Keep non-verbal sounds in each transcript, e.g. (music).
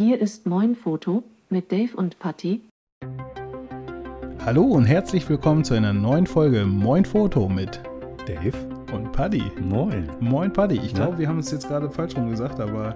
Hier ist Moin Foto mit Dave und Patty. Hallo und herzlich willkommen zu einer neuen Folge Moin Foto mit Dave und Paddy. Moin. Moin Paddy. Ich glaube, wir haben es jetzt gerade falsch rum gesagt, aber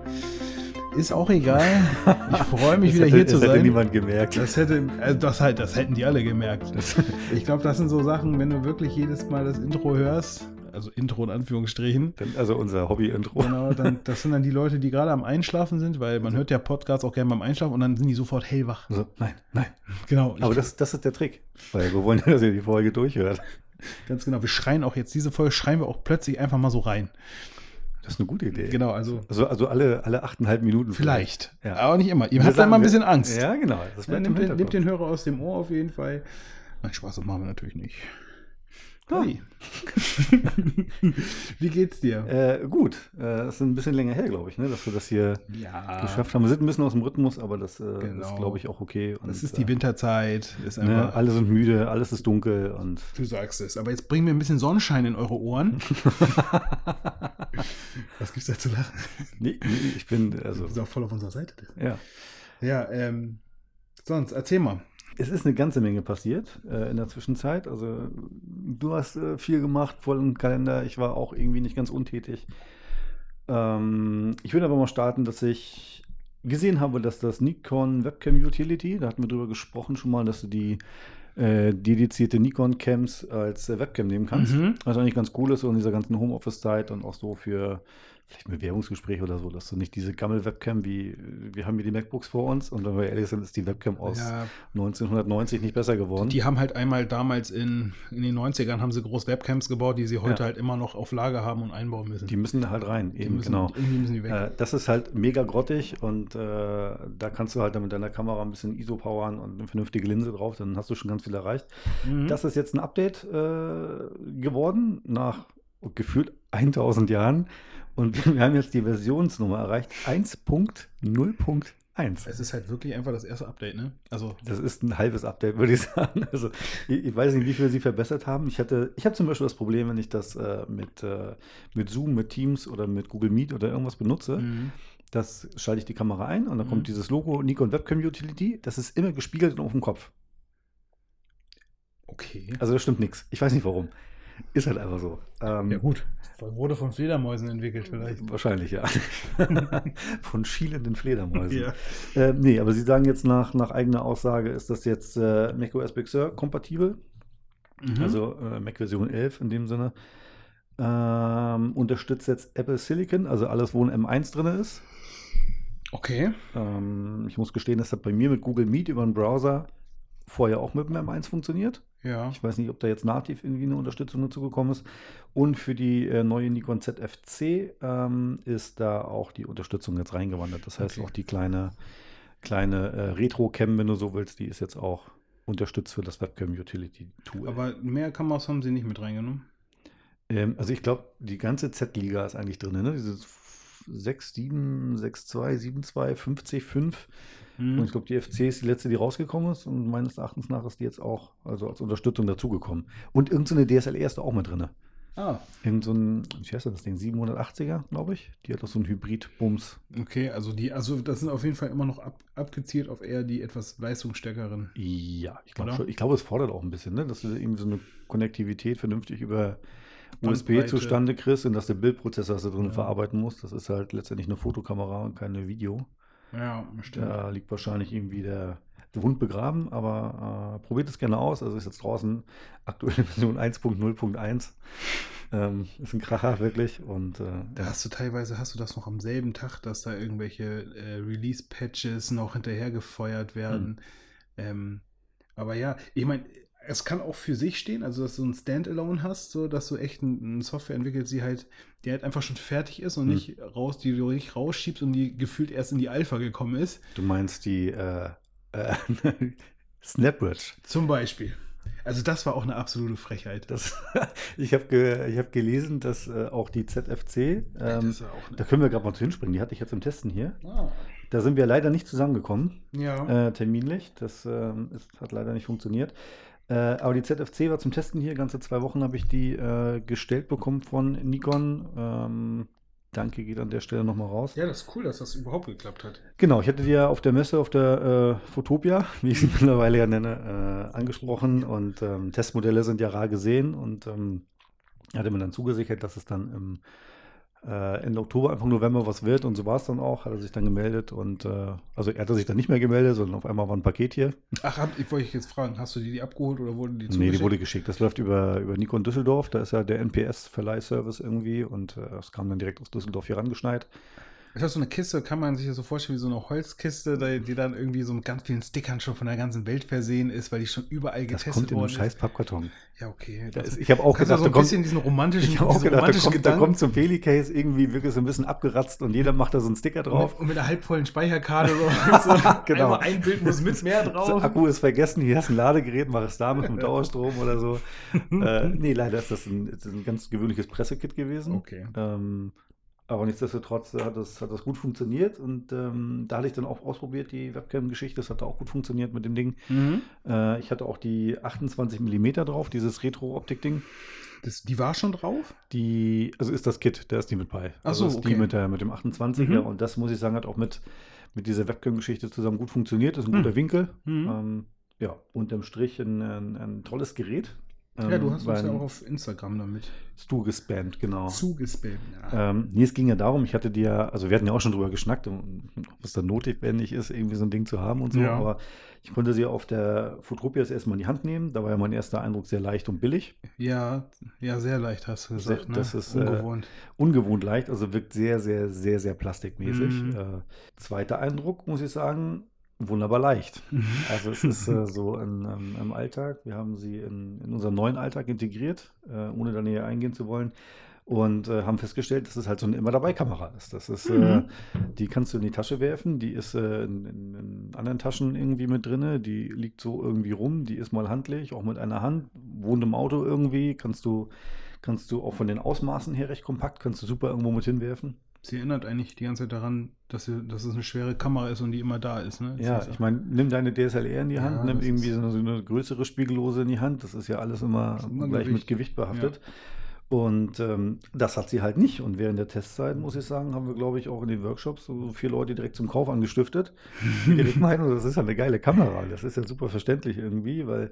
ist auch egal. (laughs) Ich freue mich wieder hätte, hier zu das hätte sein. niemand gemerkt. Das hätte, also das halt, das hätten die alle gemerkt. (laughs) Ich glaube, das sind so Sachen, wenn du wirklich jedes Mal das Intro hörst, also Intro in Anführungsstrichen, also unser Hobby-Intro. genau, dann, das sind dann die Leute, die gerade am Einschlafen sind, weil man hört ja Podcasts auch gerne beim Einschlafen und dann sind die sofort hellwach. So, nein, nein. Genau. Aber das, das ist der Trick. Weil wir wollen ja, dass ihr die Folge durchhört. ganz genau. Wir schreien auch jetzt, diese Folge schreien wir auch plötzlich einfach mal so rein. Das ist eine gute Idee. Genau, also Also, also alle, alle achteinhalb Minuten. vielleicht. Ja. Aber nicht immer. Ihr habt da mal ein bisschen Angst. Ja, genau. Das Ja, bleibt im nimmt, den, nimmt den Hörer aus dem Ohr auf jeden Fall. Nein, Spaß, das machen wir natürlich nicht. Paddy. (laughs) Wie geht's dir? Äh, gut. Äh, das ist ein bisschen länger her, glaube ich, ne, dass wir das hier ja, geschafft haben. Wir sind ein bisschen aus dem Rhythmus, aber das äh, Genau. ist, glaube ich, auch okay. Und, das ist die äh, Winterzeit. Ist Ne, alle sind müde, alles ist dunkel und Du sagst es. Aber jetzt bringen wir ein bisschen Sonnenschein in eure Ohren. (laughs) Was gibt's da zu lachen? nee, nee, ich bin, also, Du bist auch voll auf unserer Seite. ja. Ja, ähm, sonst, erzähl mal. Es ist eine ganze Menge passiert äh, in der Zwischenzeit. Also du hast äh, viel gemacht, voll im Kalender. Ich war auch irgendwie nicht ganz untätig. Ähm, ich würde aber mal starten, dass ich gesehen habe, dass das Nikon Webcam Utility, da hatten wir drüber gesprochen schon mal, dass du die äh, dedizierte Nikon Cams als äh, Webcam nehmen kannst. Mhm. Was eigentlich ganz cool ist, so in dieser ganzen Homeoffice-Zeit und auch so für vielleicht ein Bewerbungsgespräch oder so, dass du nicht diese Gammel-Webcam wie, wir haben hier die MacBooks vor uns und wenn wir ehrlich sind, ist die Webcam aus Ja, 1990 nicht besser geworden. die haben halt einmal damals in, in den 90ern haben sie groß Webcams gebaut, die sie heute Ja. halt immer noch auf Lager haben und einbauen müssen. Die müssen halt rein, Die eben, müssen, genau. Die. Äh, das ist halt mega grottig und äh, da kannst du halt dann mit deiner Kamera ein bisschen ISO powern und eine vernünftige Linse drauf, dann hast du schon ganz viel erreicht. Mhm. Das ist jetzt ein Update äh, geworden nach gefühlt 1000 Jahren und (laughs) wir haben jetzt die Versionsnummer erreicht 1.0.1. es ist halt wirklich einfach das erste Update, ne? Also, Das ist ein halbes Update, würde ich (laughs) sagen. Also ich, ich weiß nicht, wie viel sie verbessert haben. Ich hatte, ich habe zum Beispiel das Problem, wenn ich das äh, mit, äh, mit Zoom, mit Teams oder mit Google Meet oder irgendwas benutze, mhm. das schalte ich die Kamera ein und dann Mhm. kommt dieses Logo Nikon Webcam Utility. Das ist immer gespiegelt und auf dem Kopf. okay. Also da stimmt nichts. Ich weiß nicht warum. Ist halt einfach so. Ähm, Ja, gut. Wurde von Fledermäusen entwickelt, vielleicht. Wahrscheinlich, ja. (laughs) Von schielenden Fledermäusen. Ja. Äh, nee, aber Sie sagen jetzt nach, nach eigener Aussage, ist das jetzt äh, macOS Big Sur kompatibel? Mhm. Also äh, Mac Version 11 in dem Sinne. Ähm, unterstützt jetzt Apple Silicon, also alles, wo ein M1 drin ist. okay. Ähm, ich muss gestehen, das hat bei mir mit Google Meet über den Browser vorher auch mit dem M1 funktioniert. Ja. Ich weiß nicht, ob da jetzt nativ irgendwie eine Unterstützung dazu gekommen ist. Und für die äh, neue Nikon ZFC ähm, ist da auch die Unterstützung jetzt reingewandert. Das heißt, Okay. auch die kleine, kleine äh, Retro-Cam, wenn du so willst, die ist jetzt auch unterstützt für das Webcam Utility Tool. Aber mehr Kameras haben sie nicht mit reingenommen. Ähm, also ich glaube, die ganze Z-Liga ist eigentlich drin, ne? Dieses 6, 7, 6, 2, 7, 2, 50, 5. Mhm. Und ich glaube, die FC ist die letzte, die rausgekommen ist. Und meines Erachtens nach ist die jetzt auch also als Unterstützung dazugekommen. Und irgendeine DSLR ist da auch mit drin. Ah, Irgend so ein, wie heißt das Ding? 780er, glaube ich. Die hat auch so einen Hybrid-Bums. okay. Also die, also das sind auf jeden Fall immer noch ab, abgezielt auf eher die etwas leistungsstärkeren. Ja, ich glaube schon. Ich glaube, es fordert auch ein bisschen, ne? dass du irgendwie so eine Konnektivität vernünftig über USB zustande kriegst und dass der Bildprozessor, du drin Ja. verarbeiten musst, das ist halt letztendlich eine Fotokamera und keine Video. Ja, stimmt. Da liegt wahrscheinlich irgendwie der, der Hund begraben, aber äh, probiert es gerne aus. Also ist jetzt draußen (laughs) aktuelle Version 1.0.1. Ähm, ist ein Kracher wirklich und äh, Da hast du teilweise, hast du das noch am selben Tag, dass da irgendwelche äh, Release-Patches noch hinterher gefeuert werden. Ähm, aber ja, ich meine, es kann auch für sich stehen, also dass du ein Standalone hast, so dass du echt ein- eine Software entwickelst, die halt, die halt einfach schon fertig ist und Hm. nicht raus, die du nicht rausschiebst und die gefühlt erst in die Alpha gekommen ist. du meinst die äh, äh, (laughs) Snapbridge. Zum Beispiel. Also das war auch eine absolute Frechheit. Das, (laughs) ich habe ge, ich hab gelesen, dass äh, auch die ZFC, ähm, war auch da können wir gerade mal zu hinspringen, die hatte ich jetzt im Testen hier. ah, Da sind wir leider nicht zusammengekommen, ja. äh, terminlich. Das ähm, ist, hat leider nicht funktioniert. Äh, aber die ZFC war zum Testen hier. Ganze zwei Wochen habe ich die äh, gestellt bekommen von Nikon. Ähm, Danke geht an der Stelle nochmal raus. Ja, das ist cool, dass das überhaupt geklappt hat. Genau, ich hatte dir auf der Messe, auf der äh, Photopia, wie ich sie (laughs) mittlerweile ja nenne, äh, angesprochen und ähm, Testmodelle sind ja rar gesehen und ähm, hatte mir dann zugesichert, dass es dann im äh, Ende Oktober, Anfang November was wird und so war es dann auch, hat er sich dann gemeldet und äh, also er hatte sich dann nicht mehr gemeldet, sondern auf einmal war ein Paket hier. Ach, hab, ich wollte jetzt fragen, hast du die, die abgeholt oder wurden die Nee, die wurde geschickt. Das läuft über, über Nikon Düsseldorf, da ist ja der NPS-Verleihservice irgendwie und äh, es kam dann direkt aus Düsseldorf hier rangeschneit. Ist das so eine Kiste, kann man sich das so vorstellen wie so eine Holzkiste, die, dann irgendwie so mit ganz vielen Stickern schon von der ganzen Welt versehen ist, weil die schon überall Das getestet kommt in einem worden scheiß ist. Pappkarton. Ja, okay. Da Das ist, ich habe auch gedacht, so da ein kommt, bisschen diesen romantischen, ich auch diesen gedacht, da romantischen kommt, da kommt zum Pelicase irgendwie wirklich so ein bisschen abgeratzt und jeder macht da so einen Sticker drauf. und, und mit einer halbvollen Speicherkarte so, (laughs) so Genau. einmal ein Bild muss mit mehr So, drauf. Akku ist vergessen, hier ist ein Ladegerät, mach es damit mit (laughs) Dauerstrom oder so. (laughs) äh, nee, leider ist das ein, ist ein ganz gewöhnliches Pressekit gewesen. Okay. Ähm, aber nichtsdestotrotz hat das, hat das gut funktioniert und ähm, da hatte ich dann auch ausprobiert, die Webcam-Geschichte. Das hat auch gut funktioniert mit dem Ding. Mhm. Äh, ich hatte auch die 28 mm drauf, dieses Retro-Optik-Ding. Das, die war schon drauf? Die, also ist das Kit, da ist die mit bei. Ach also so, ist die okay. mit, der, mit dem 28er Mhm. und das muss ich sagen, hat auch mit, mit dieser Webcam-Geschichte zusammen gut funktioniert. Das ist ein Mhm. guter Winkel. Mhm. Ähm, ja, unterm Strich ein, ein, ein tolles Gerät. Ja, du Ähm, hast uns weil ja auch auf Instagram damit Stu gespammt, genau. zugespammt. Ja. Ähm, nee, es ging ja darum, ich hatte dir, also wir hatten ja auch schon drüber geschnackt, ob es dann notwendig ist, irgendwie so ein Ding zu haben und so, Ja. aber ich konnte sie auf der Fotropia erstmal in die Hand nehmen. Da war ja mein erster Eindruck sehr leicht und billig. ja, ja, sehr leicht hast du gesagt. Sehr- ne? das ist, äh, ungewohnt. Ungewohnt leicht, also wirkt sehr, sehr, sehr, sehr plastikmäßig. Mhm. Äh, zweiter Eindruck, muss ich sagen, wunderbar leicht. Also es ist äh, so in, ähm, im Alltag. Wir haben sie in, in unseren neuen Alltag integriert, äh, ohne da näher eingehen zu wollen. Und äh, haben festgestellt, dass es halt so eine immer dabei Kamera ist. Das ist, äh, Mhm. die kannst du in die Tasche werfen, die ist äh, in, in, in anderen Taschen irgendwie mit drinne, die liegt so irgendwie rum, die ist mal handlich, auch mit einer Hand, wohnt im Auto irgendwie, kannst du, kannst du auch von den Ausmaßen her recht kompakt, kannst du super irgendwo mit hinwerfen. Sie erinnert eigentlich die ganze Zeit daran, dass, sie, dass es eine schwere Kamera ist und die immer da ist. Ne? Ja, ist ich meine, nimm deine DSLR in die Hand, Ja, nimm irgendwie ist- so eine, so eine größere Spiegellose in die Hand. Das ist ja alles immer, ist immer gleich Gewicht. mit Gewicht behaftet. Und ähm, das hat sie halt nicht. Und während der Testzeit, muss ich sagen, haben wir, glaube ich, auch in den Workshops so vier Leute direkt zum Kauf angestiftet. (laughs) Die direkt meinen, das ist ja eine geile Kamera. Das ist ja super verständlich irgendwie, weil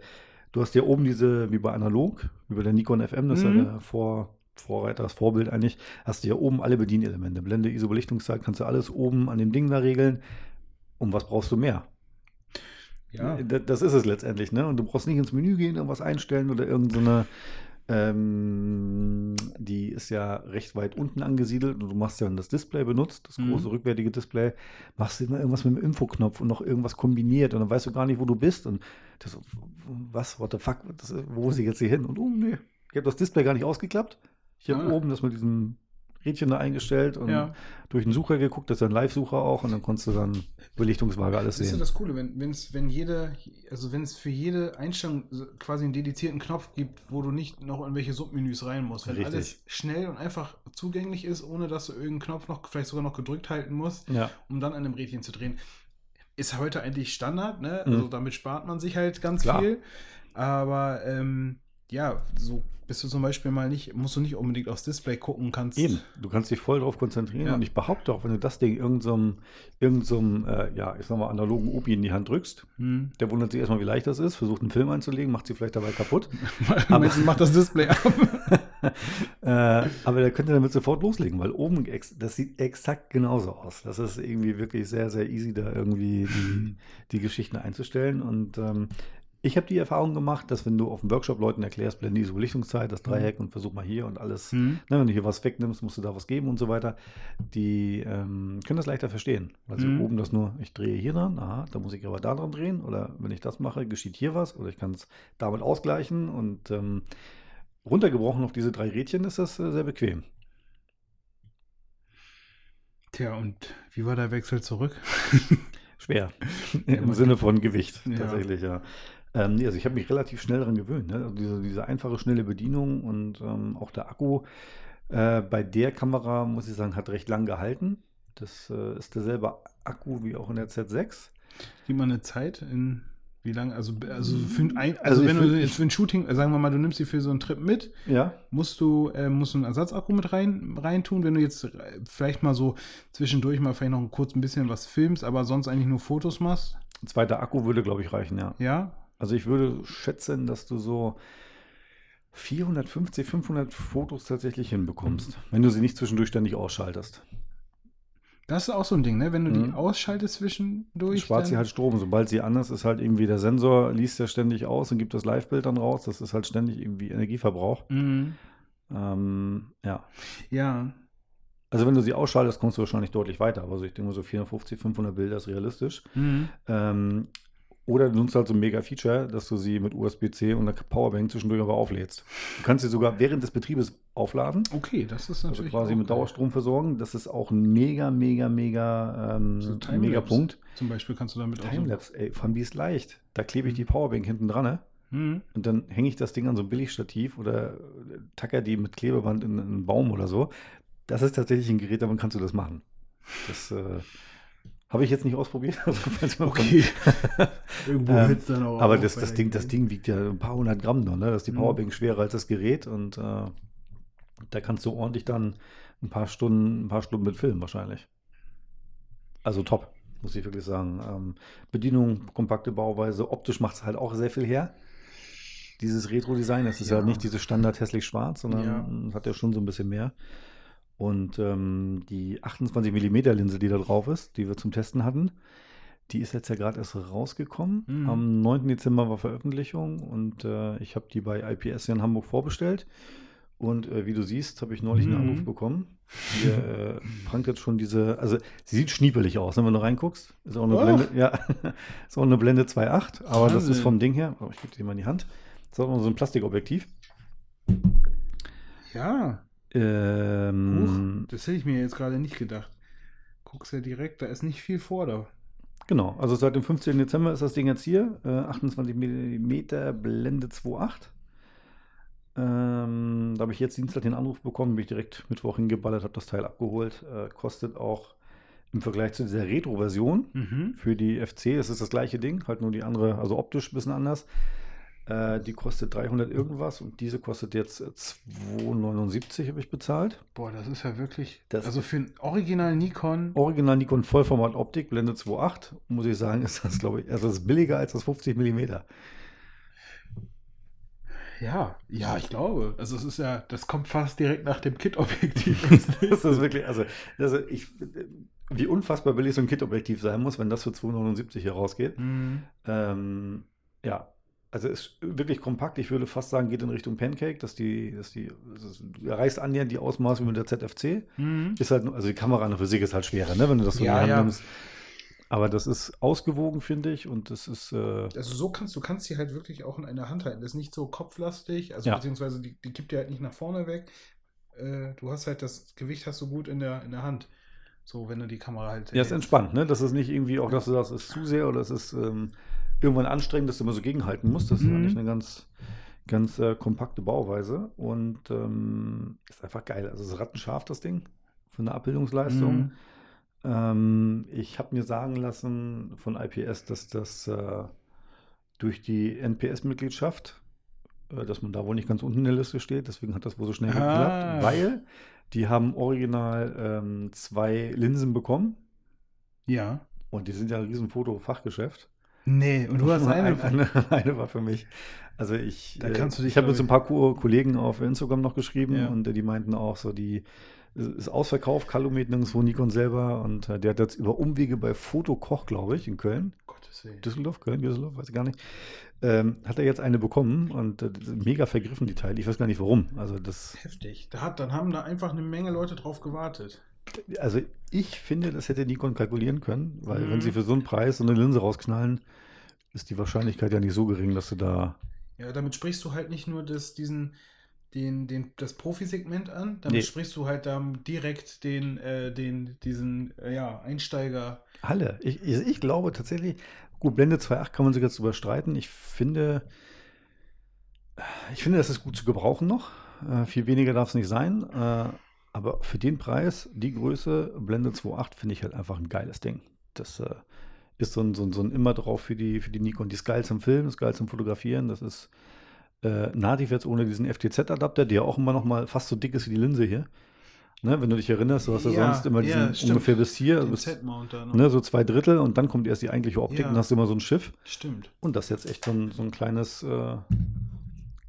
du hast ja oben diese, wie bei Analog, wie bei der Nikon FM, das ist Mhm. ja der Vor, Vorreiter, das Vorbild eigentlich, hast du ja oben alle Bedienelemente. Blende, ISO, Belichtungszeit, kannst du alles oben an dem Ding da regeln. Und was brauchst du mehr? ja. Da- Das ist es letztendlich, ne? Und du brauchst nicht ins Menü gehen, irgendwas einstellen oder irgendeine. Ähm, die ist ja recht weit unten angesiedelt und du machst ja, wenn das Display benutzt, das Mhm. große rückwärtige Display, machst immer irgendwas mit dem Infoknopf und noch irgendwas kombiniert und dann weißt du gar nicht, wo du bist und das, was, what the fuck, das, wo muss ich jetzt hier hin? Und oh nee, ich habe das Display gar nicht ausgeklappt. Ich habe Ah. oben das mit diesem Rädchen da eingestellt und Ja. durch den Sucher geguckt, das ist ein Live-Sucher auch und dann konntest du dann Belichtungswaage alles Das ist ja sehen. das Coole, wenn, wenn's, wenn jede, also wenn es für jede Einstellung quasi einen dedizierten Knopf gibt, wo du nicht noch in welche Submenüs rein musst. Wenn Richtig. alles schnell und einfach zugänglich ist, ohne dass du irgendeinen Knopf noch vielleicht sogar noch gedrückt halten musst, Ja. um dann an einem Rädchen zu drehen. Ist heute eigentlich Standard, ne? Mhm. Also damit spart man sich halt ganz Klar. viel. Aber ähm, ja, so bist du zum Beispiel mal nicht, musst du nicht unbedingt aufs Display gucken, kannst. Eben, du kannst dich voll drauf konzentrieren Ja. und ich behaupte auch, wenn du das Ding irgendeinem, irgendeinem äh, ja, ich sag mal, analogen Opi in die Hand drückst, Hm. der wundert sich erstmal, wie leicht das ist, versucht einen Film einzulegen, macht sie vielleicht dabei kaputt. (laughs) Aber mach das Display ab. (laughs) äh, aber der könnte damit sofort loslegen, weil oben, das sieht exakt genauso aus. Das ist irgendwie wirklich sehr, sehr easy, da irgendwie die, (laughs) die Geschichten einzustellen. Und ähm, ich habe die Erfahrung gemacht, dass wenn du auf dem Workshop Leuten erklärst, blende diese Belichtungszeit, das Dreieck und versuch mal hier und alles Hm. Ne, wenn du hier was wegnimmst, musst du da was geben und so weiter. Die ähm, können das leichter verstehen. Weil sie Mhm. oben das nur, ich drehe hier dran, aha, da muss ich aber da dran drehen. Oder wenn ich das mache, geschieht hier was. Oder ich kann es damit ausgleichen. Und ähm, runtergebrochen auf diese drei Rädchen ist das äh, sehr bequem. Tja, und wie war der Wechsel zurück? Schwer. (laughs) Ja, Im Sinne von Gewicht, Ja. tatsächlich, ja. Ähm, nee, also ich habe mich relativ schnell daran gewöhnt. Ne? Also diese, diese einfache, schnelle Bedienung und ähm, auch der Akku äh, bei der Kamera, muss ich sagen, hat recht lang gehalten. Das äh, ist derselbe Akku wie auch in der Z6. Gib mal eine Zeit in Wie lange? Also, also, für ein, also, Also wenn du jetzt für ein Shooting, äh, sagen wir mal, du nimmst sie für so einen Trip mit, Ja. musst du, äh, musst du einen Ersatzakku mit rein, rein tun, wenn du jetzt äh, vielleicht mal so zwischendurch mal vielleicht noch kurz ein bisschen was filmst, aber sonst eigentlich nur Fotos machst? Ein zweiter Akku würde, glaube ich, reichen, ja. Ja? Also ich würde schätzen, dass du so 450, 500 Fotos tatsächlich hinbekommst, wenn du sie nicht zwischendurch ständig ausschaltest. Das ist auch so ein Ding, ne? Wenn du die Mhm. ausschaltest zwischendurch. spart sie halt Strom. Sobald sie an ist, ist halt irgendwie der Sensor, liest ja ständig aus und gibt das Live-Bild dann raus. Das ist halt ständig irgendwie Energieverbrauch. Mhm. Ähm, ja. Ja. Also wenn du sie ausschaltest, kommst du wahrscheinlich deutlich weiter. Aber so, ich denke mal so 450, 500 Bilder ist realistisch. Mhm. Ähm, oder du nutzt halt so ein Mega-Feature, dass du sie mit USB-C und einer Powerbank zwischendurch aber auflädst. Du kannst sie sogar während des Betriebes aufladen. Okay, das ist Also natürlich. quasi auch mit. Dauerstrom versorgen. Das ist auch ein mega, mega, mega, ähm, So ein mega Punkt. Zum Beispiel kannst du damit auch. Timelapse, ey, vor allem die ist leicht. Da klebe ich Mhm. die Powerbank hinten dran, ne? Mhm. Und dann hänge ich das Ding an so ein Billigstativ oder äh, tacker die mit Klebeband in, in einen Baum oder so. Das ist tatsächlich ein Gerät, damit kannst du das machen. Das äh, habe ich jetzt nicht ausprobiert. (laughs) Also, Okay. (laughs) Irgendwo Ähm, hört's dann auch Aber das, das, Ding, das. Ding wiegt ja ein paar hundert Gramm nur, ne? Das ist die Mhm. Powerbank schwerer als das Gerät und äh, da kannst du ordentlich dann ein paar Stunden, ein paar Stunden mit filmen wahrscheinlich. Also top, muss ich wirklich sagen. Ähm, Bedienung, kompakte Bauweise, optisch macht es halt auch sehr viel her. Dieses Retro-Design, das ist ja, Ja. nicht dieses Standard hässlich schwarz, sondern Ja. hat ja schon so ein bisschen mehr. Und ähm, die 28 mm Linse, die da drauf ist, die wir zum Testen hatten, die ist jetzt ja gerade erst rausgekommen. Mhm. Am 9. Dezember war Veröffentlichung und äh, ich habe die bei IPS hier in Hamburg vorbestellt. Und äh, wie du siehst, habe ich neulich einen Mhm. Anruf bekommen. Hier äh, prangt jetzt schon diese, also sie sieht schniepelig aus, ne, wenn du reinguckst. Ist auch eine Och. Blende, ja, (laughs) ist auch eine Blende 2.8, aber das Wahnsinn. ist vom Ding her, oh, ich gebe dir mal in die Hand. Das ist auch noch so ein Plastikobjektiv. Ja. Ähm, Huch, das hätte ich mir jetzt gerade nicht gedacht. Guckst ja direkt, da ist nicht viel vor da. Genau, also seit dem 15. Dezember ist das Ding jetzt hier. Äh, 28 mm Blende 2.8. Ähm, da habe ich jetzt Dienstag den Anruf bekommen, bin ich direkt Mittwoch hingeballert, habe das Teil abgeholt. Äh, kostet auch im Vergleich zu dieser Retro-Version Mhm. für die FC, das ist das gleiche Ding, halt nur die andere, also optisch ein bisschen anders. Äh, die kostet 300 irgendwas und diese kostet jetzt äh, 279 habe ich bezahlt. Boah, das ist ja wirklich. Das- also für ein Original Nikon. Original Nikon Vollformat Optik, Blende 2.8, muss ich sagen, (laughs) ist das, glaube ich, also das ist billiger als das 50 mm. Ja, ja, ich glaube. Also es ist ja, das kommt fast direkt nach dem Kit-Objektiv. (laughs) das ist wirklich, also, also ich, wie unfassbar billig so ein Kit-Objektiv sein muss, wenn das für 279 hier rausgeht. Mhm. Ähm, ja, also ist wirklich kompakt. Ich würde fast sagen, geht in Richtung Pancake, dass die, dass die, das ist, du erreichst annähernd die Ausmaße wie mit der ZFC. Mhm. Ist halt, nur- also die Kamera an der Physik ist halt schwerer, ne, wenn du das so Ja, in die Hand ja. nimmst. Aber das ist ausgewogen, finde ich, und das ist, äh, Also so kannst du kannst die halt wirklich auch in einer Hand halten. Das ist nicht so kopflastig, also Ja. beziehungsweise die, die gibt dir halt nicht nach vorne weg. Äh, du hast halt das Gewicht hast du gut in der, in der Hand. So, wenn du die Kamera halt. ja, ist entspannt, ne? Das ist nicht irgendwie auch, dass du sagst, es ist zu sehr oder es ist ähm, irgendwann anstrengend, dass du immer so gegenhalten musst. Das ist Mhm. eigentlich eine ganz, ganz äh, kompakte Bauweise und ähm, ist einfach geil. Also es ist rattenscharf, das Ding, von der Abbildungsleistung. Mhm. Ähm, ich habe mir sagen lassen von IPS, dass das äh, durch die NPS-Mitgliedschaft, äh, dass man da wohl nicht ganz unten in der Liste steht, deswegen hat das wohl so schnell Ah. geklappt, weil die haben original ähm, zwei Linsen bekommen Ja. und die sind ja ein riesen Fotofachgeschäft. Nee, und du hast (laughs) eine. eine, (laughs) eine war für mich. Also ich, Da äh, kannst du dich, ich habe mit so ein paar Ko Kollegen auf Instagram noch geschrieben Ja. und äh, die meinten auch so, die ist ausverkauft, Calumet nirgendwo, Nikon selber und äh, der hat jetzt über Umwege bei Fotokoch, glaube ich, in Köln, Gottes Willen. Düsseldorf, Köln, Düsseldorf, weiß ich gar nicht, ähm, hat er jetzt eine bekommen und äh, mega vergriffen die Teile. Ich weiß gar nicht warum. Also das, Heftig. Da hat, dann haben da einfach eine Menge Leute drauf gewartet. Also ich finde, das hätte Nikon kalkulieren können, weil Mhm. wenn sie für so einen Preis so eine Linse rausknallen, ist die Wahrscheinlichkeit ja nicht so gering, dass du da Ja, damit sprichst du halt nicht nur das, diesen, den, den, das Profi-Segment an, damit Nee. sprichst du halt dann direkt den, äh, den, diesen, äh, ja, Einsteiger. Alle. Ich, ich, ich glaube tatsächlich, gut, Blende 2.8 kann man sich jetzt überstreiten. Ich finde, ich finde, das ist gut zu gebrauchen noch. Äh, viel weniger darf es nicht sein. Aber für den Preis, die Größe, Blende 2.8, finde ich halt einfach ein geiles Ding. Das, äh, ist so ein, so ein, so ein immer drauf für die, für die Nikon. Die ist geil zum Filmen, ist geil zum Fotografieren. Das ist äh, nativ jetzt ohne diesen FTZ-Adapter, der auch immer noch mal fast so dick ist wie die Linse hier. Ne, wenn du dich erinnerst, du hast ja, Ja, sonst immer ja, diesen stimmt. ungefähr bis hier, bis, ne, so zwei Drittel und dann kommt erst die eigentliche Optik Ja. und hast immer so ein Schiff. Stimmt. Und das ist jetzt echt so ein, so ein kleines, äh,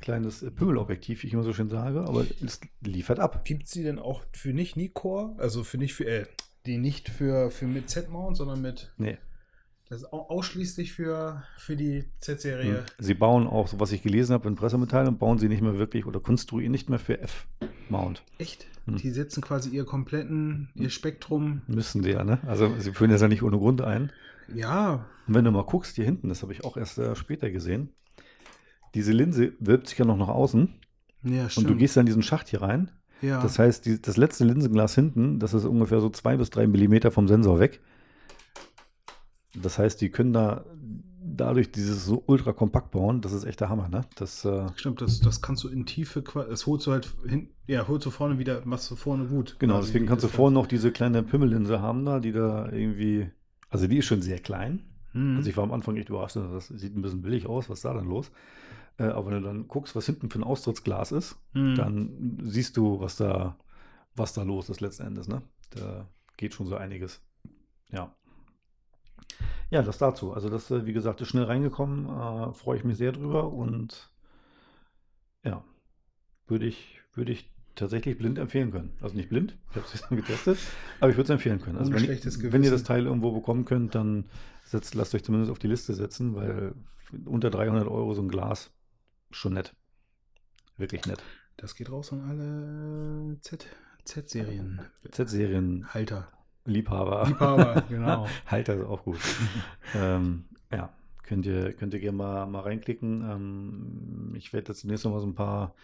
kleines äh, Pümmelobjektiv, wie ich immer so schön sage, aber es liefert ab. Gibt sie denn auch für nicht Nikkor, also für nicht für, äh, die nicht für, für mit Z-Mount, sondern mit, Nee. das ist au- ausschließlich für, für die Z-Serie. Sie bauen auch, so was ich gelesen habe in Pressemitteilungen, bauen sie nicht mehr wirklich oder konstruieren nicht mehr für F-Mount. Echt? Hm. Die setzen quasi ihr kompletten, ihr Spektrum. Müssen sie ja, ne? Also sie führen das ja nicht ohne Grund ein. Ja, Und wenn du mal guckst, hier hinten, das habe ich auch erst äh, später gesehen, diese Linse wölbt sich ja noch nach außen ja, und stimmt. du gehst dann in diesen Schacht hier rein. ja. Das heißt, die, das letzte Linsenglas hinten, das ist ungefähr so zwei bis drei Millimeter vom Sensor weg. Das heißt, die können da dadurch dieses so ultra kompakt bauen, das ist echt der Hammer, ne? Das, äh, Stimmt, das, das kannst du in Tiefe, das holst du halt hin, ja, holst du vorne wieder, machst du vorne gut. genau, Quasi deswegen kannst du vorne noch diese kleine Pimmellinse haben da, die da irgendwie, also die ist schon sehr klein. Mhm. Also ich war am Anfang echt überrascht, das sieht ein bisschen billig aus, was ist da denn los? Äh, aber wenn du dann guckst, was hinten für ein Austrittsglas ist, Mhm. dann siehst du, was da, was da los ist letzten Endes, ne? Da geht schon so einiges. Ja. Ja, das dazu. Also das, äh, wie gesagt, ist schnell reingekommen, äh, freue ich mich sehr drüber und ja, würde ich, würde ich tatsächlich blind empfehlen können. Also nicht blind, ich habe es (laughs) jetzt getestet, aber ich würde es empfehlen können. Also wenn, schlechtes wenn ihr das. Teil irgendwo bekommen könnt, dann setzt, lasst euch zumindest auf die Liste setzen, weil unter 300 Euro so ein Glas schon nett. Wirklich nett. Das geht raus an alle Z- Z-Serien. Z-Serien Halter. Liebhaber. Liebhaber, (laughs) genau. Halter ist auch gut. (laughs) ähm, ja, könnt ihr, könnt ihr gerne mal, mal reinklicken. Ähm, ich werde jetzt demnächst noch mal so ein paar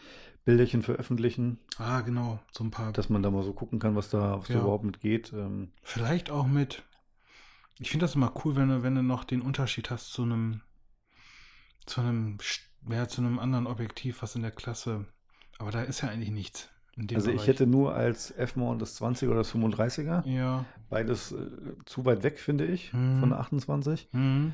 Bilderchen veröffentlichen, Ah, genau. So ein paar. dass man da mal so gucken kann, was da, was da Ja. überhaupt mit geht. Ähm, Vielleicht auch mit. Ich finde das immer cool, wenn du, wenn du noch den Unterschied hast zu einem, zu einem, St- ja, zu einem anderen Objektiv, was in der Klasse. Aber da ist ja eigentlich nichts. Also ich Bereich. hätte nur als F-Mount das 20er oder das 35er. Ja. Beides äh, zu weit weg, finde ich, Mhm. von der 28. Mhm.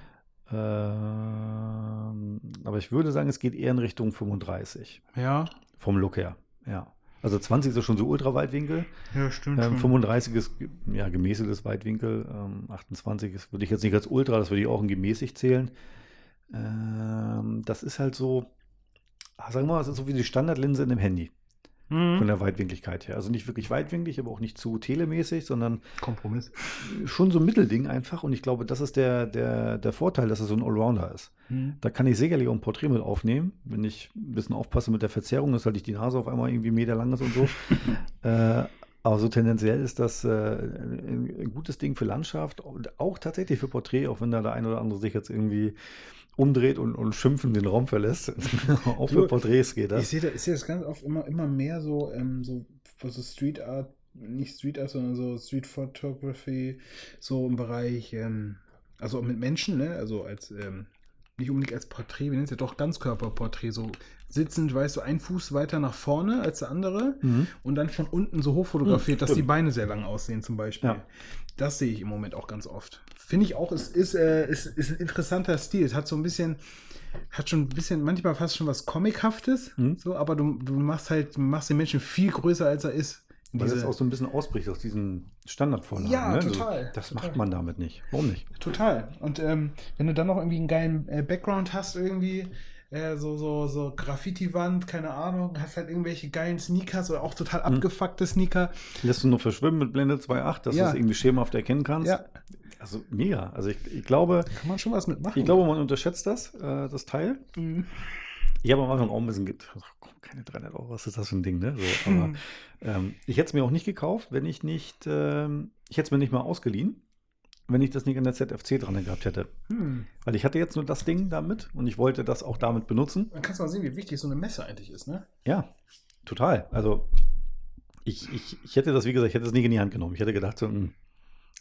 Ähm, aber ich würde sagen, es geht eher in Richtung 35. Ja. Vom Look her. Ja. Also 20 ist schon so Ultraweitwinkel. Ja, stimmt. Ähm, schon. 35 ist ja gemäßigtes Weitwinkel. Ähm, 28 ist, würde ich jetzt nicht als Ultra, das würde ich auch in gemäßigt zählen. Ähm, das ist halt so, ah, sagen wir mal, das ist so wie die Standardlinse in dem Handy. Von Mhm. der Weitwinkligkeit her. Also nicht wirklich weitwinklig, aber auch nicht zu telemäßig, sondern Kompromiss. schon so ein Mittelding einfach. Und ich glaube, das ist der, der, der Vorteil, dass es so ein Allrounder ist. Mhm. Da kann ich sicherlich auch ein Porträt mit aufnehmen, wenn ich ein bisschen aufpasse mit der Verzerrung, dass halt nicht die Nase auf einmal irgendwie Meter lang ist und so. (laughs) äh, aber so tendenziell ist das äh, ein, ein gutes Ding für Landschaft und auch tatsächlich für Porträt, auch wenn da der ein oder andere sich jetzt irgendwie umdreht und, und schimpfend den Raum verlässt. (laughs) auch für Porträts geht das. ich sehe das ganz oft immer, immer mehr so, ähm, so, so Street Art, nicht Street Art, sondern so Street Photography, so im Bereich, ähm, also mit Menschen, ne? Also als, ähm, nicht unbedingt als Porträt, wir nennen es ja doch Ganzkörperporträt, so sitzend, weißt du, ein Fuß weiter nach vorne als der andere Mhm. und dann von unten so hoch fotografiert, Mhm, dass die. Beine sehr lang aussehen, zum Beispiel. Ja. Das sehe ich im Moment auch ganz oft. Finde ich auch, es ist, äh, ist, ist ein interessanter Stil. Es hat so ein bisschen, hat schon ein bisschen, manchmal fast schon was Comichaftes, Mhm. so, aber du, du machst halt, du machst den Menschen viel größer, als er ist. Weil das diese- auch so ein bisschen ausbricht aus diesen Standardvorlagen. Ja, ne? total, Das total. macht man damit nicht. Warum nicht? Total. Und ähm, wenn du dann noch irgendwie einen geilen äh, Background hast, irgendwie, äh, so, so, so Graffiti-Wand, keine Ahnung, hast halt irgendwelche geilen Sneakers oder auch total Mhm. abgefuckte Sneaker. Lässt du noch verschwimmen mit Blende 2.8, dass Ja. du es irgendwie schemenhaft erkennen kannst. Ja, Also mega. Also ich, ich glaube, kann man schon was mitmachen. ich glaube, man unterschätzt das, äh, das Teil. Mhm. Ich habe am Anfang auch ein bisschen gedacht, keine 300 Euro, was ist das für ein Ding, ne? So, aber Hm. ähm, ich hätte es mir auch nicht gekauft, wenn ich nicht, ähm, ich hätte es mir nicht mal ausgeliehen, wenn ich das nicht an der ZFC dran gehabt hätte. Hm. Weil ich hatte jetzt nur das Ding damit und ich wollte das auch damit benutzen. Dann kannst du mal sehen, wie wichtig so eine Messe eigentlich ist, ne? Ja, total. Also ich, ich, ich hätte das, wie gesagt, ich hätte es nicht in die Hand genommen. Ich hätte gedacht, so, hm,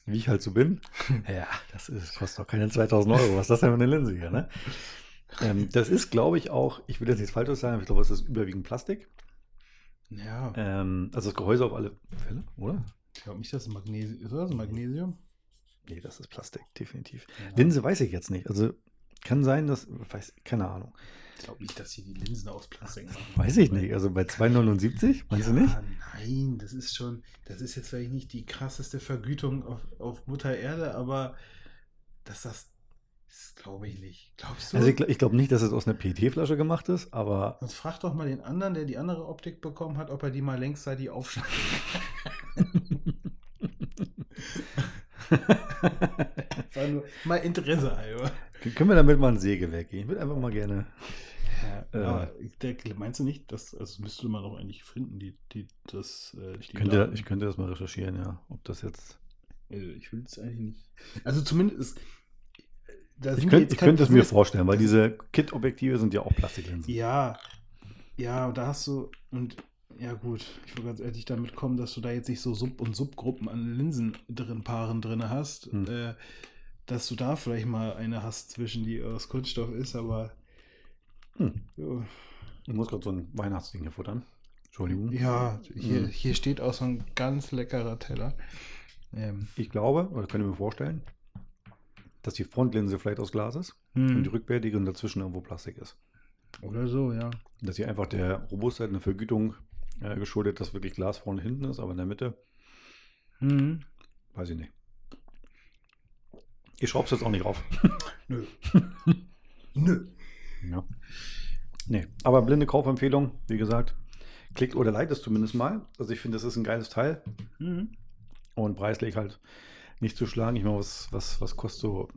wie ich halt so bin, (laughs) ja, das ist, kostet doch keine 2000 Euro. Was ist das denn für eine Linse hier, ne? (laughs) Ähm, das ist, glaube ich, auch, ich will jetzt nichts Falsches sagen, aber ich glaube, es ist überwiegend Plastik. Ja. Ähm, also das Gehäuse auf alle Fälle, oder? Ich glaube nicht, dass es Magnesium ist. Das Magnesium? Nee, das ist Plastik, definitiv. Ja. Linse weiß ich jetzt nicht. Also kann sein, dass, weiß, keine Ahnung. Ich glaube nicht, dass sie die Linsen aus Plastik machen. Weiß ich nicht. Also bei 2,79, meinst ja, du nicht? Nein, das ist schon, das ist jetzt vielleicht nicht die krasseste Vergütung auf, auf Mutter Erde, aber dass das, das glaube ich nicht. Glaubst du? Also ich, ich glaube nicht, dass es aus einer PET-Flasche gemacht ist, aber Sonst frag doch mal den anderen, der die andere Optik bekommen hat, ob er die mal längsseitig aufschneidet. (laughs) (laughs) War nur mal Interesse halber. Können wir damit mal ein Sägewerk gehen? Ich würde einfach mal gerne. Ja, Äh. ich meinst du nicht, dass, also das müsste man doch eigentlich finden, die, die, das, äh, Ich könnte, Daten. ich könnte das mal recherchieren, ja. Ob das jetzt. Also ich will es eigentlich nicht. Also zumindest. da Ich, sind wir könnt, jetzt ich könnte es das mir ist- vorstellen, weil diese Kit-Objektive sind ja auch Plastiklinsen. Ja, ja, und da hast du, und ja gut, ich will ganz ehrlich damit kommen, dass du da jetzt nicht so Sub- und Subgruppen an Linsen drin, Paaren drin hast, Hm. äh, dass du da vielleicht mal eine hast zwischen, die aus Kunststoff ist, aber Hm. ja, Ich muss gerade so ein Weihnachtsding hier futtern. Entschuldigung. ja hier, Hm. hier steht auch so ein ganz leckerer Teller. Ähm, Ich glaube, oder könnte mir vorstellen, dass die Frontlinse vielleicht aus Glas ist und die hm, rückwärtige und dazwischen irgendwo Plastik ist. oder so, ja. Dass sie einfach der Robustheit der Vergütung äh, geschuldet, dass wirklich Glas vorne hinten ist, aber in der Mitte, Hm. weiß ich nicht. Ich schraube es jetzt auch nicht rauf. (laughs) Nö. Nö. Ja. Nee, aber blinde Kaufempfehlung, wie gesagt, klickt oder liked es zumindest mal. Also ich finde, das ist ein geiles Teil Hm. und preislich halt nicht zu schlagen. Ich meine, was, was, was kostet so,